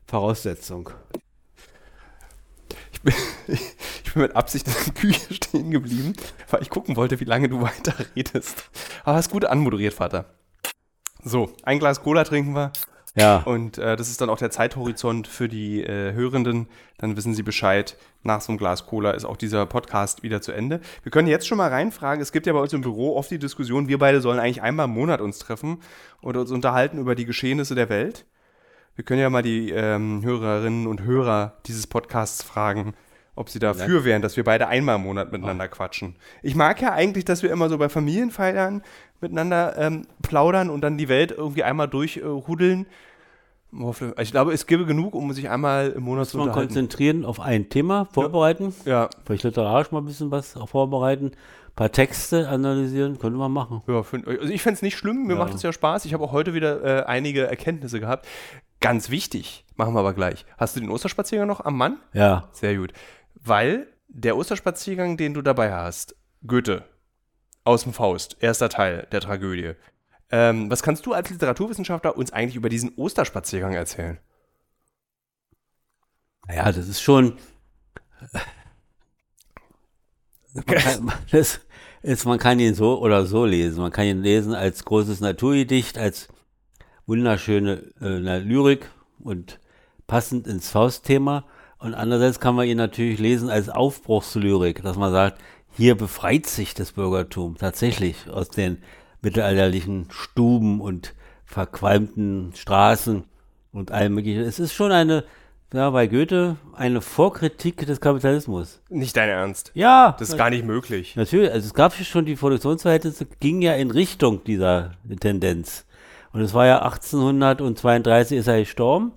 Voraussetzung. Ich bin, <laughs> ich bin mit Absicht in der Küche <laughs> stehen geblieben, weil ich gucken wollte, wie lange du <laughs> weiterredest. Aber hast gut anmoderiert, Vater. So, ein Glas Cola trinken wir. Ja, Und äh, das ist dann auch der Zeithorizont für die äh, Hörenden. Dann wissen sie Bescheid. Nach so einem Glas Cola ist auch dieser Podcast wieder zu Ende. Wir können jetzt schon mal reinfragen. Es gibt ja bei uns im Büro oft die Diskussion, wir beide sollen eigentlich einmal im Monat uns treffen und uns unterhalten über die Geschehnisse der Welt. Wir können ja mal die ähm, Hörerinnen und Hörer dieses Podcasts fragen, ob sie dafür wären, dass wir beide einmal im Monat miteinander quatschen. Ich mag ja eigentlich, dass wir immer so bei Familienfeiern miteinander ähm, plaudern und dann die Welt irgendwie einmal durchhudeln. ich glaube, es gäbe genug, um sich einmal im Monat muss zu unterhalten. konzentrieren auf ein Thema, vorbereiten. Ja, Vielleicht literarisch mal ein bisschen was vorbereiten. Ein paar Texte analysieren, können wir machen. ja find, also ich fände es nicht schlimm, mir Ja. macht es ja Spaß. Ich habe auch heute wieder äh, einige Erkenntnisse gehabt. Ganz wichtig, machen wir aber gleich. Hast du den Osterspaziergang noch am Mann? Ja, Sehr gut. Weil der Osterspaziergang, den du dabei hast, Goethe, aus dem Faust, erster Teil der Tragödie. Ähm, was kannst du als Literaturwissenschaftler uns eigentlich über diesen Osterspaziergang erzählen? naja, das ist schon. <laughs> Man kann- <laughs> Das, ist, man kann ihn so oder so lesen. Man kann ihn lesen als großes Naturgedicht, als wunderschöne äh, Lyrik und passend ins Faustthema. Und andererseits kann man ihn natürlich lesen als Aufbruchslyrik, dass man sagt, hier befreit sich das Bürgertum tatsächlich aus den mittelalterlichen Stuben und verqualmten Straßen und allem möglichen. Es ist schon eine, ja, bei Goethe, eine Vorkritik des Kapitalismus. Nicht dein Ernst. Ja. Das ist gar nicht möglich. Natürlich, also es gab schon die Produktionsverhältnisse, ging ja in Richtung dieser Tendenz. Und es war ja 1832 ist er gestorben.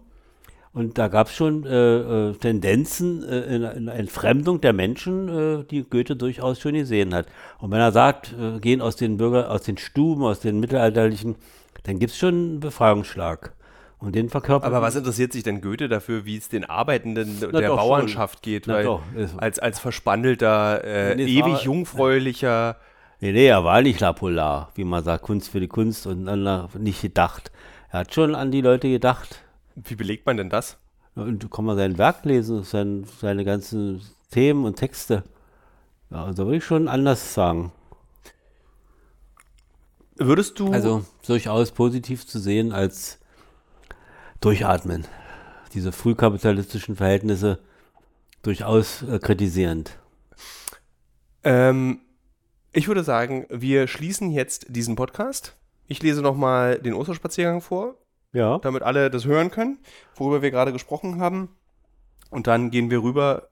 Und da gab es schon äh, äh, Tendenzen äh, in, in Entfremdung der Menschen, äh, die Goethe durchaus schon gesehen hat. Und wenn er sagt, äh, gehen aus den Bürger, aus den Stuben, aus den mittelalterlichen, dann gibt es schon einen Befreiungsschlag. Und den verkörpert. Aber was interessiert sich denn Goethe dafür, wie es den Arbeitenden Na der Bauernschaft schon. geht? Na Weil doch, als, als verspandelter, äh, nee, ewig jungfräulicher. Nee, nee, er war nicht La Polar, wie man sagt, Kunst für die Kunst und nicht gedacht. Er hat schon an die Leute gedacht. Wie belegt man denn das? Und kann man sein Werk lesen, sein, seine ganzen Themen und Texte. Ja, also würde ich schon anders sagen. Würdest du. Also durchaus positiv zu sehen als durchatmen. Diese frühkapitalistischen Verhältnisse durchaus äh, kritisierend. Ähm, ich würde sagen, wir schließen jetzt diesen Podcast. Ich lese nochmal den Osterspaziergang vor. Ja. Damit alle das hören können, worüber wir gerade gesprochen haben. Und dann gehen wir rüber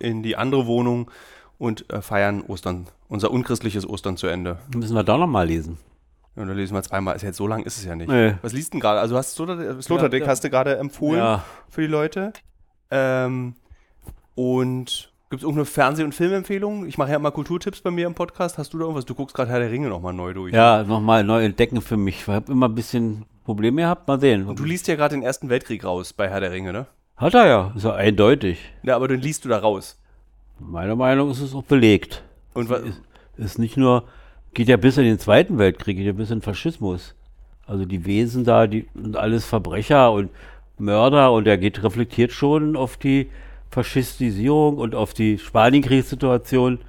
in die andere Wohnung und äh, feiern Ostern, unser unchristliches Ostern zu Ende. Müssen wir da nochmal lesen. Ja, dann lesen wir zweimal. Ist jetzt so lang ist es ja nicht. Nee. Was liest denn gerade? Also hast du Sloterdijk ja, ja. hast du gerade empfohlen ja. für die Leute. Ähm, und gibt es irgendeine Fernseh- und Filmempfehlung? Ich mache ja immer Kulturtipps bei mir im Podcast. Hast du da irgendwas? Du guckst gerade Herr der Ringe nochmal neu durch. Ja, nochmal neu entdecken für mich. Ich habe immer ein bisschen Probleme gehabt. Mal sehen. Und du liest ja gerade den Ersten Weltkrieg raus bei Herr der Ringe, ne? Hat er ja. Ist ja eindeutig. Ja, aber den liest du da raus. Meiner Meinung ist es auch belegt. Und was? Ist, ist nicht nur geht ja bis in den Zweiten Weltkrieg, geht ja bis in den Faschismus. Also die Wesen da, die sind alles Verbrecher und Mörder und er geht reflektiert schon auf die Faschistisierung und auf die Spanienkriegssituation.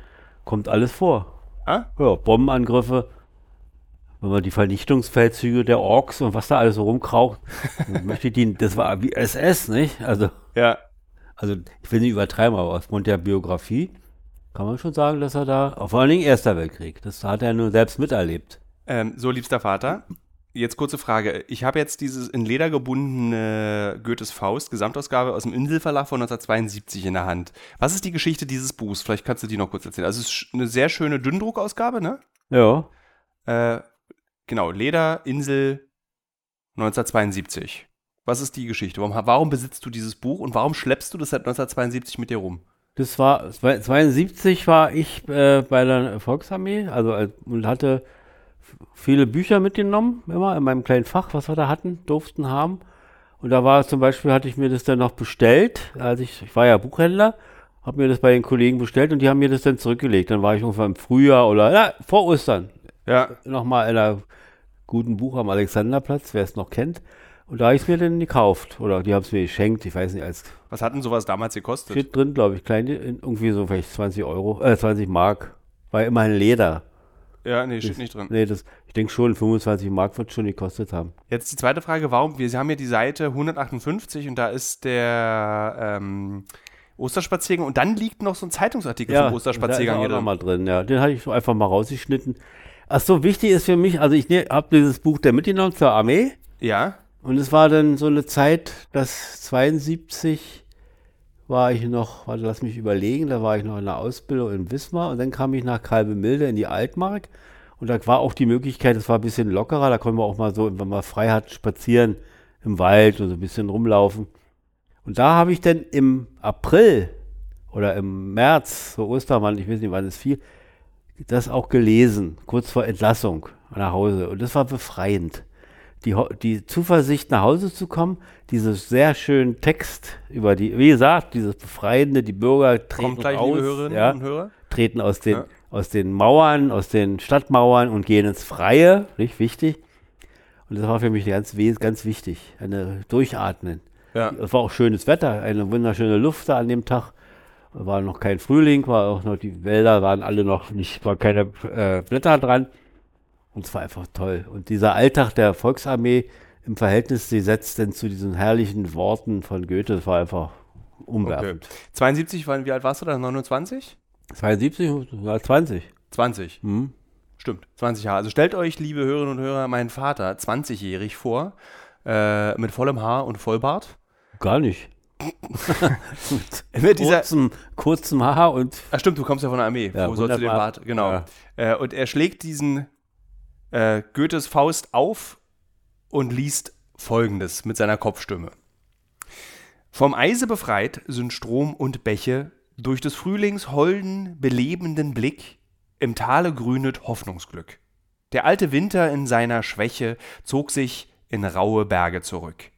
Kommt alles vor. Ah? Ja, Bombenangriffe, wenn man die Vernichtungsfeldzüge der Orks und was da alles so rumkraucht, <laughs> möchte die, das war wie SS, nicht? Also, ja. Also, ich will nicht übertreiben, aber aufgrund der Biografie kann man schon sagen, dass er da, vor allen Dingen Erster Weltkrieg, das hat er nur selbst miterlebt. Ähm, so, liebster Vater, jetzt kurze Frage. Ich habe jetzt dieses in Leder gebundene Goethes Faust, Gesamtausgabe aus dem Inselverlag von 1972 in der Hand. Was ist die Geschichte dieses Buchs? Vielleicht kannst du die noch kurz erzählen. Also, es ist eine sehr schöne Dünndruckausgabe, ne? Ja. Äh, genau, Leder, Insel 1972. Was ist die Geschichte? Warum, warum besitzt du dieses Buch und warum schleppst du das seit 1972 mit dir rum? Das war 72 war ich äh, bei der Volksarmee, also äh, und hatte viele Bücher mitgenommen, immer in meinem kleinen Fach, was wir da hatten, durften haben. Und da war zum Beispiel, hatte ich mir das dann noch bestellt, als ich, ich war ja Buchhändler, habe mir das bei den Kollegen bestellt und die haben mir das dann zurückgelegt. Dann war ich ungefähr im Frühjahr oder na, vor Ostern. Ja. Nochmal in einer guten Buch am Alexanderplatz, wer es noch kennt. Und da habe ich es mir dann gekauft. Oder die haben es mir geschenkt, ich weiß nicht, als. Was hat denn sowas damals gekostet? Steht drin, glaube ich, klein, irgendwie so vielleicht 20 Euro, äh, 20 Mark. War immerhin Leder. Ja, nee, steht nicht drin. Nee, das, ich denke schon, 25 Mark wird schon gekostet haben. Jetzt die zweite Frage, warum, wir haben ja die Seite 158 und da ist der ähm, Osterspaziergang und dann liegt noch so ein Zeitungsartikel ja, vom Osterspaziergang hier drin. mal drin. Ja, den hatte ich so einfach mal rausgeschnitten. Ach so, wichtig ist für mich, also ich ne, habe dieses Buch der mitgenommen zur Armee. Ja. Und es war dann so eine Zeit, dass 72 war ich noch, warte, lass mich überlegen, da war ich noch in der Ausbildung in Wismar und dann kam ich nach Kalbemilde in die Altmark und da war auch die Möglichkeit, es war ein bisschen lockerer, da konnten wir auch mal so, wenn man frei hat, spazieren im Wald und so ein bisschen rumlaufen. Und da habe ich dann im April oder im März, so Ostermann, ich weiß nicht, wann es fiel, das auch gelesen, kurz vor Entlassung nach Hause. Und das war befreiend die, die Zuversicht, nach Hause zu kommen, dieses sehr schönen Text über die, wie gesagt, dieses Befreiende, die Bürger treten gleich, aus, ja, treten aus den, ja. aus den Mauern, aus den Stadtmauern und gehen ins Freie, nicht wichtig. Und das war für mich ganz, ganz wichtig, eine Durchatmen. Ja. Es war auch schönes Wetter, eine wunderschöne Luft da an dem Tag. war noch kein Frühling, war auch noch, die Wälder waren alle noch nicht, war keine äh, Blätter dran. Und es war einfach toll. Und dieser Alltag der Volksarmee im Verhältnis gesetzt denn zu diesen herrlichen Worten von Goethe, das war einfach umwerfend. 72, wann, wie alt warst du da? 29? 72 war 20. 20. Hm? Stimmt, 20 Jahre. Also stellt euch, liebe Hörerinnen und Hörer, meinen Vater, 20-jährig vor, äh, mit vollem Haar und Vollbart. Gar nicht. <laughs> Mit kurzem, kurzem Haar und ach stimmt, du kommst ja von der Armee. Ja, Wo sollst du den 100 Bart? Genau. Ja. Äh, und er schlägt diesen äh, Goethes Faust auf und liest folgendes mit seiner Kopfstimme. Vom Eise befreit sind Strom und Bäche, durch des Frühlings holden, belebenden Blick, im Tale grünet Hoffnungsglück. Der alte Winter in seiner Schwäche zog sich in raue Berge zurück.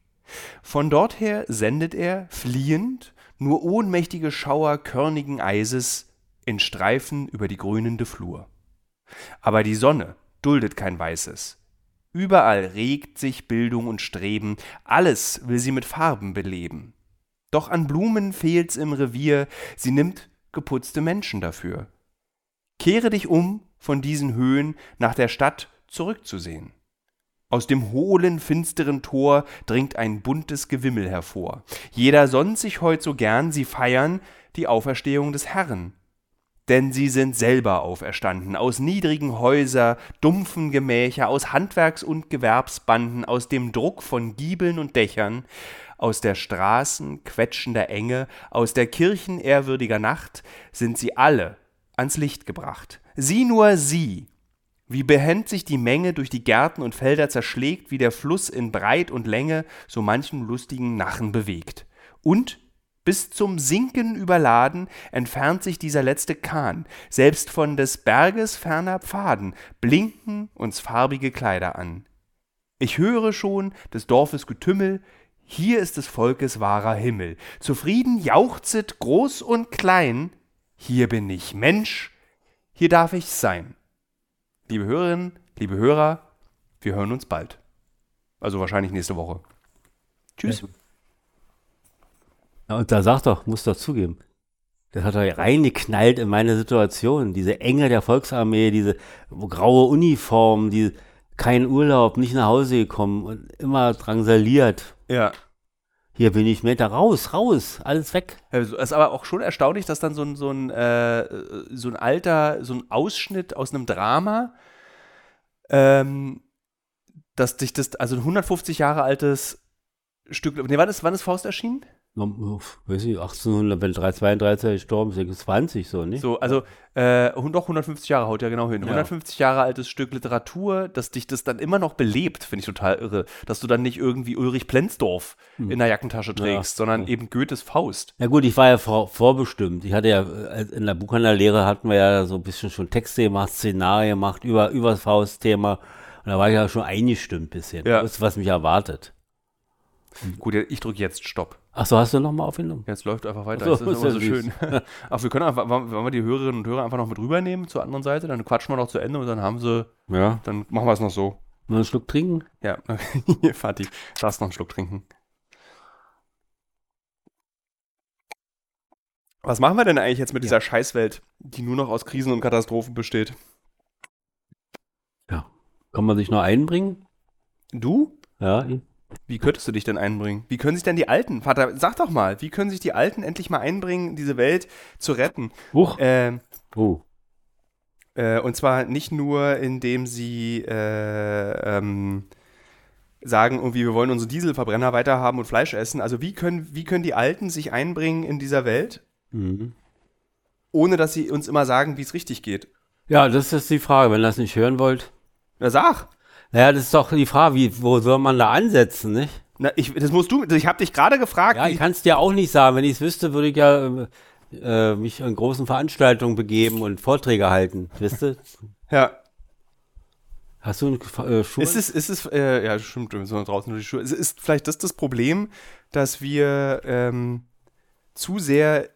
Von dorther sendet er, fliehend, nur ohnmächtige Schauer körnigen Eises in Streifen über die grünende Flur. Aber die Sonne duldet kein Weißes. Überall regt sich Bildung und Streben, alles will sie mit Farben beleben. Doch an Blumen fehlt's im Revier, sie nimmt geputzte Menschen dafür. Kehre dich um, von diesen Höhen nach der Stadt zurückzusehen. Aus dem hohlen, finsteren Tor dringt ein buntes Gewimmel hervor. Jeder sonnt sich heut so gern, sie feiern die Auferstehung des Herrn. Denn sie sind selber auferstanden, aus niedrigen Häuser, dumpfen Gemächer, aus Handwerks- und Gewerbsbanden, aus dem Druck von Giebeln und Dächern, aus der Straßen quetschender Enge, aus der Kirchen ehrwürdiger Nacht, sind sie alle ans Licht gebracht. Sieh nur sie, wie behend sich die Menge durch die Gärten und Felder zerschlägt, wie der Fluss in Breit und Länge so manchen lustigen Narren bewegt. Und bis zum Sinken überladen entfernt sich dieser letzte Kahn, selbst von des Berges ferner Pfaden blinken uns farbige Kleider an. Ich höre schon des Dorfes Getümmel, hier ist des Volkes wahrer Himmel. Zufrieden jauchzet groß und klein, hier bin ich Mensch, hier darf ich sein. Liebe Hörerinnen, liebe Hörer, wir hören uns bald. Also wahrscheinlich nächste Woche. Tschüss. Ja, und da sagt doch, muss doch zugeben, das hat er reingeknallt in meine Situation. Diese Enge der Volksarmee, diese graue Uniform, die kein Urlaub, nicht nach Hause gekommen und immer drangsaliert. Ja. Hier bin ich Meter raus, raus, alles weg. Es ist aber auch schon erstaunlich, dass dann so ein, so ein, äh, so ein alter, so ein Ausschnitt aus einem Drama, ähm, dass dich das, also ein 150 Jahre altes Stück, nee, wann ist, wann ist Faust erschienen? Weiß ich, 1800, wenn 332 gestorben, 26 so, nicht? So, also äh, doch 150 Jahre haut ja genau hin. Ja. 150 Jahre altes Stück Literatur, dass dich das dann immer noch belebt, finde ich total irre. Dass du dann nicht irgendwie Ulrich Plenzdorf in der Jackentasche trägst, sondern eben Goethes Faust. Ja gut, ich war ja vor, vorbestimmt. Ich hatte ja, äh, in der Buchhändlerlehre hatten wir ja so ein bisschen schon Texte gemacht, Szenarien gemacht, über, über das Faust-Thema. Und da war ich ja schon eingestimmt bisschen. Ja. Das, was mich erwartet. Gut, ich drücke jetzt Stopp. Ach so, hast du nochmal aufgenommen? Jetzt läuft einfach weiter. So, das ist immer so ist ja schön. <laughs> Ach, wir können einfach, wollen wir die Hörerinnen und Hörer einfach noch mit rübernehmen zur anderen Seite? Dann quatschen wir noch zu Ende und dann haben sie, Ja. dann machen wir es noch so. Mal einen Schluck trinken? Ja, <laughs> hier, Fatih, darfst noch einen Schluck trinken. Was machen wir denn eigentlich jetzt mit Ja. dieser Scheißwelt, die nur noch aus Krisen und Katastrophen besteht? Kann man sich noch einbringen? Du? Ja. ich- Wie könntest du dich denn einbringen? Wie können sich denn die Alten, Vater, sag doch mal, wie können sich die Alten endlich mal einbringen, diese Welt zu retten? Huch. Ähm, Oh. Äh, und zwar nicht nur, indem sie äh, ähm, sagen, irgendwie, wir wollen unsere Dieselverbrenner weiterhaben und Fleisch essen. Also wie können, wie können die Alten sich einbringen in dieser Welt, Mhm. ohne dass sie uns immer sagen, wie es richtig geht? Ja, das ist die Frage, wenn ihr das nicht hören wollt. Na sag! Naja, das ist doch die Frage, wie, wo soll man da ansetzen, nicht? Na, ich, das musst du, ich habe dich gerade gefragt. Ja, ich kann es dir auch nicht sagen. Wenn ich es wüsste, würde ich ja äh, mich an großen Veranstaltungen begeben und Vorträge halten, wisst du? ja. Hast du einen äh, Schuh? Ist es, ist es, äh, ja, stimmt, wir müssen draußen durch die Schuhe. Ist, ist vielleicht das das Problem, dass wir ähm, zu sehr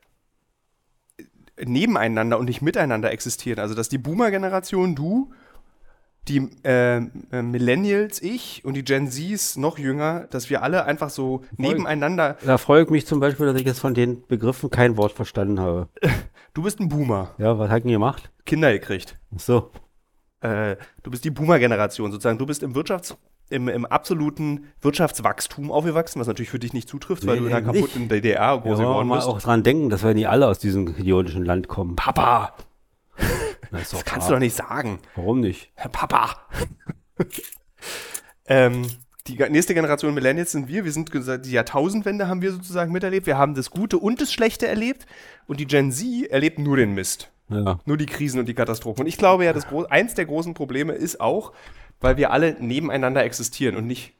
nebeneinander und nicht miteinander existieren? Also, dass die Boomer-Generation, du die äh, äh, Millennials, ich und die Gen Zs noch jünger, dass wir alle einfach so nebeneinander. Da freue ich mich zum Beispiel, dass ich jetzt von den Begriffen kein Wort verstanden habe. <laughs> Du bist ein Boomer, Ja, was hat denn gemacht? Kinder gekriegt. Ach so. Äh, du bist die Boomer-Generation sozusagen. Du bist im Wirtschafts im, im absoluten Wirtschaftswachstum aufgewachsen, was natürlich für dich nicht zutrifft, weil Nee, du in einer kaputten DDR Wir groß wollen geworden mal bist. auch dran denken, dass wir nicht alle aus diesem idiotischen Land kommen. Papa, <laughs> <laughs> Das, das kannst du doch nicht sagen. Warum nicht? Herr Papa. <laughs> ähm, die nächste Generation Millennials sind wir. Wir sind die Jahrtausendwende haben wir sozusagen miterlebt. Wir haben das Gute und das Schlechte erlebt. Und die Gen Z erlebt nur den Mist. Ja. Nur die Krisen und die Katastrophen. Und ich glaube ja, das gro- eins der großen Probleme ist auch, weil wir alle nebeneinander existieren und nicht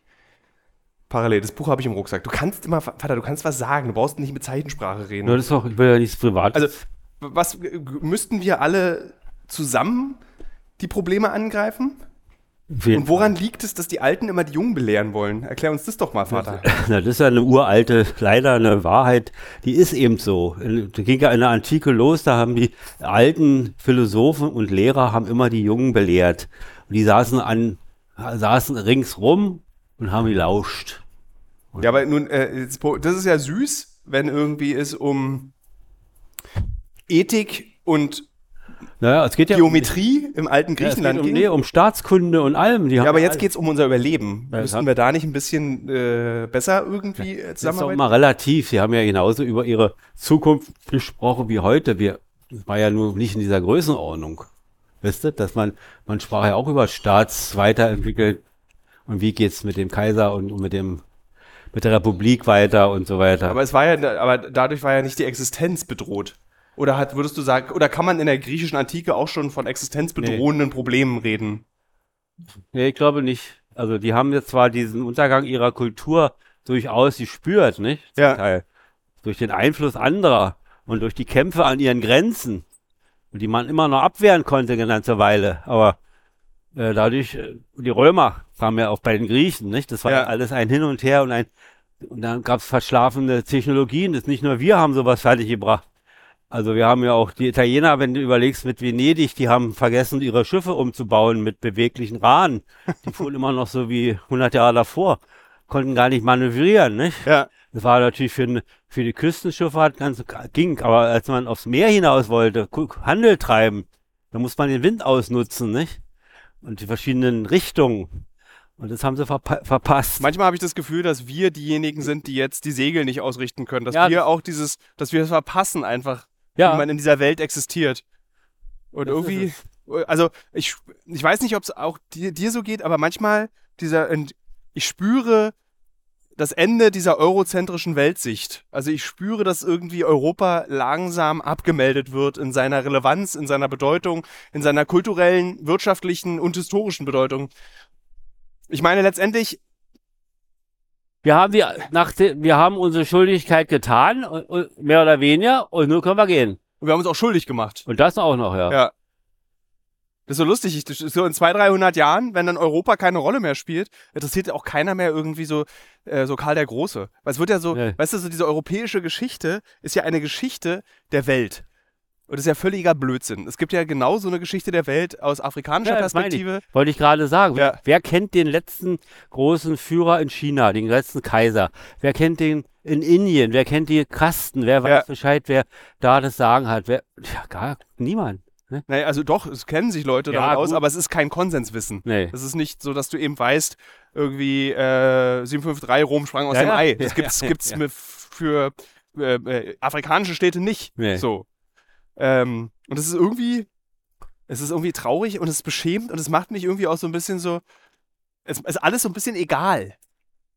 parallel. Das Buch habe ich im Rucksack. Du kannst immer, Vater, du kannst was sagen. Du brauchst nicht mit Zeichensprache reden. Nur das ist doch, ich will ja nichts Privates. Also, was müssten wir alle zusammen die Probleme angreifen? Und woran liegt es, dass die Alten immer die Jungen belehren wollen? Erklär uns das doch mal, Vater. <laughs> Na, das ist ja eine uralte, leider eine Wahrheit, die ist eben so. Da ging ja in der Antike los, da haben die alten Philosophen und Lehrer haben immer die Jungen belehrt. Und die saßen an, saßen ringsrum und haben gelauscht. Ja, aber nun, äh, das ist ja süß, wenn irgendwie es um Ethik und Naja, es geht ja Geometrie im alten um, ja, es geht Griechenland um, ging. nee, um Staatskunde und allem. Ja, aber jetzt alle- geht's um unser Überleben. Ja, Müssten ja. wir da nicht ein bisschen äh, besser irgendwie äh, Das ist doch zusammenarbeiten? immer relativ. Sie haben ja genauso über ihre Zukunft gesprochen wie heute. Wir, war ja nur nicht in dieser Größenordnung. Wisst ihr, dass man, man sprach ja auch über Staatsweiterentwickeln und wie geht's mit dem Kaiser und, und mit dem, mit der Republik weiter und so weiter. Aber es war ja, aber dadurch war ja nicht die Existenz bedroht. Oder hat, würdest du sagen, oder kann man in der griechischen Antike auch schon von existenzbedrohenden Problemen reden? nee, ich glaube nicht. Also die haben jetzt zwar diesen Untergang ihrer Kultur durchaus gespürt, nicht? Zum Ja. Teil. Durch den Einfluss anderer und durch die Kämpfe an ihren Grenzen, die man immer noch abwehren konnte eine ganze Weile. Aber äh, dadurch, äh, die Römer kamen ja auch bei den Griechen, nicht? Das war Ja. ja. alles ein Hin und Her und ein, und dann gab es verschlafene Technologien. Das nicht nur wir haben sowas fertiggebracht. Also wir haben ja auch die Italiener, wenn du überlegst mit Venedig, die haben vergessen, ihre Schiffe umzubauen mit beweglichen Rahen. Die fuhren immer noch so wie 100 Jahre davor, konnten gar nicht manövrieren, nicht? Ja. Das war natürlich für, für die Küstenschifffahrt ganz ging, aber als man aufs Meer hinaus wollte, Handel treiben, da muss man den Wind ausnutzen, nicht? Und die verschiedenen Richtungen. Und das haben sie verpa verpasst. Manchmal habe ich das Gefühl, dass wir diejenigen sind, die jetzt die Segel nicht ausrichten können. Dass Ja, wir auch dieses, dass wir es verpassen einfach, ja, wie man in dieser Welt existiert. Und Das irgendwie, also ich, ich weiß nicht, ob es auch dir, dir so geht, aber manchmal dieser, ich spüre das Ende dieser eurozentrischen Weltsicht. Also ich spüre, dass irgendwie Europa langsam abgemeldet wird in seiner Relevanz, in seiner Bedeutung, in seiner kulturellen, wirtschaftlichen und historischen Bedeutung. Ich meine letztendlich, wir haben die, nach wir haben unsere Schuldigkeit getan, und, und, mehr oder weniger, und nun können wir gehen. wir haben uns auch schuldig gemacht. Und das auch noch, ja. Ja. Das ist so lustig. Ich, so in 200, 300 Jahren, wenn dann Europa keine Rolle mehr spielt, interessiert auch keiner mehr irgendwie so, äh, so Karl der Große. Weil es wird ja so, Nee. weißt du, so diese europäische Geschichte ist ja eine Geschichte der Welt. Und das ist ja völliger Blödsinn. Es gibt ja genau so eine Geschichte der Welt aus afrikanischer Ja, das meine ich. Perspektive. Wollte ich gerade sagen. Ja. Wer, kennt den letzten großen Führer in China, den letzten Kaiser? Wer kennt den in Indien? Wer kennt die Kasten? Wer weiß Ja. Bescheid, wer da das Sagen hat? Wer, ja, gar niemand. Ne? Naja, also doch, es kennen sich Leute Ja, damit aus, aber es ist kein Konsenswissen. Nee. Es ist nicht so, dass du eben weißt, irgendwie äh, 753 Rom sprang aus Ja, dem. Ei. <laughs> Das Ja, gibt's, gibt's für äh, äh, afrikanische Städte nicht. Nee. So. Ähm, und es ist irgendwie, es ist irgendwie traurig und es ist beschämt und es macht mich irgendwie auch so ein bisschen so, es ist alles so ein bisschen egal.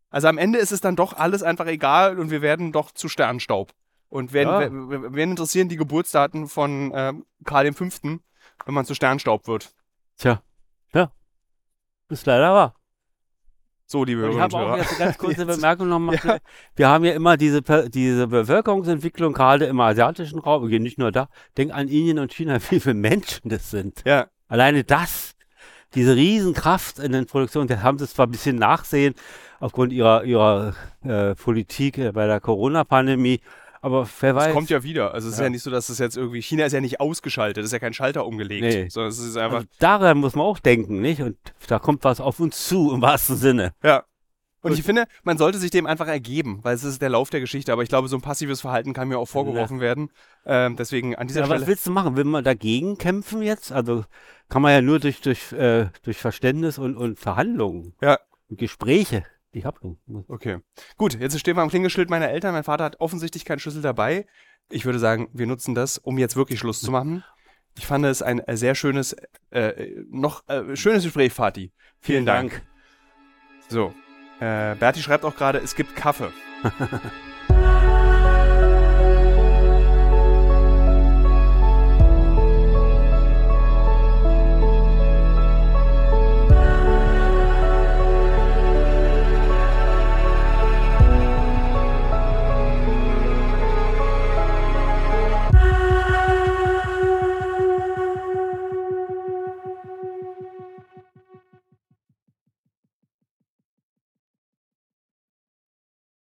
Also am Ende ist es dann doch alles einfach egal und wir werden doch zu Sternstaub. Und wen, Ja. wen, wen wen interessieren die Geburtsdaten von ähm, Karl V., wenn man zu Sternstaub wird? Tja, ja. Ist leider wahr. So, liebe Und ich habe auch Hörer. jetzt eine ganz kurze <laughs> Bemerkung nochmal. Ja. Wir haben ja immer diese, diese Bevölkerungsentwicklung, gerade im asiatischen Raum, wir gehen nicht nur da, denk an Indien und China, <laughs> wie viele Menschen das sind. Ja, Alleine das, diese Riesenkraft in den Produktionen, da haben sie zwar ein bisschen nachsehen aufgrund ihrer, ihrer äh, Politik äh, bei der Corona-Pandemie, Aber wer weiß. Es kommt ja wieder. Also es ist Ja. ja nicht so, dass es jetzt irgendwie, China ist ja nicht ausgeschaltet, es ist ja kein Schalter umgelegt. Nee. Sondern es ist einfach, also daran muss man auch denken, nicht? Und da kommt was auf uns zu, im wahrsten Sinne. ja. Und ich finde, man sollte sich dem einfach ergeben, weil es ist der Lauf der Geschichte. Aber ich glaube, so ein passives Verhalten kann mir auch vorgeworfen werden. Ähm, deswegen an dieser Ja, was Stelle. willst du machen? Will man dagegen kämpfen jetzt? Also kann man ja nur durch, durch, äh, durch Verständnis und, und Verhandlungen Ja. und Gespräche. Ich hab Okay. Gut, jetzt stehen wir am Klingelschild meiner Eltern. Mein Vater hat offensichtlich keinen Schlüssel dabei. Ich würde sagen, wir nutzen das, um jetzt wirklich Schluss zu machen. Ich fand es ein äh, sehr schönes, äh, noch äh, schönes Gespräch, Fatih. Vielen Dank. So. Äh, Berti schreibt auch gerade, es gibt Kaffee. <laughs>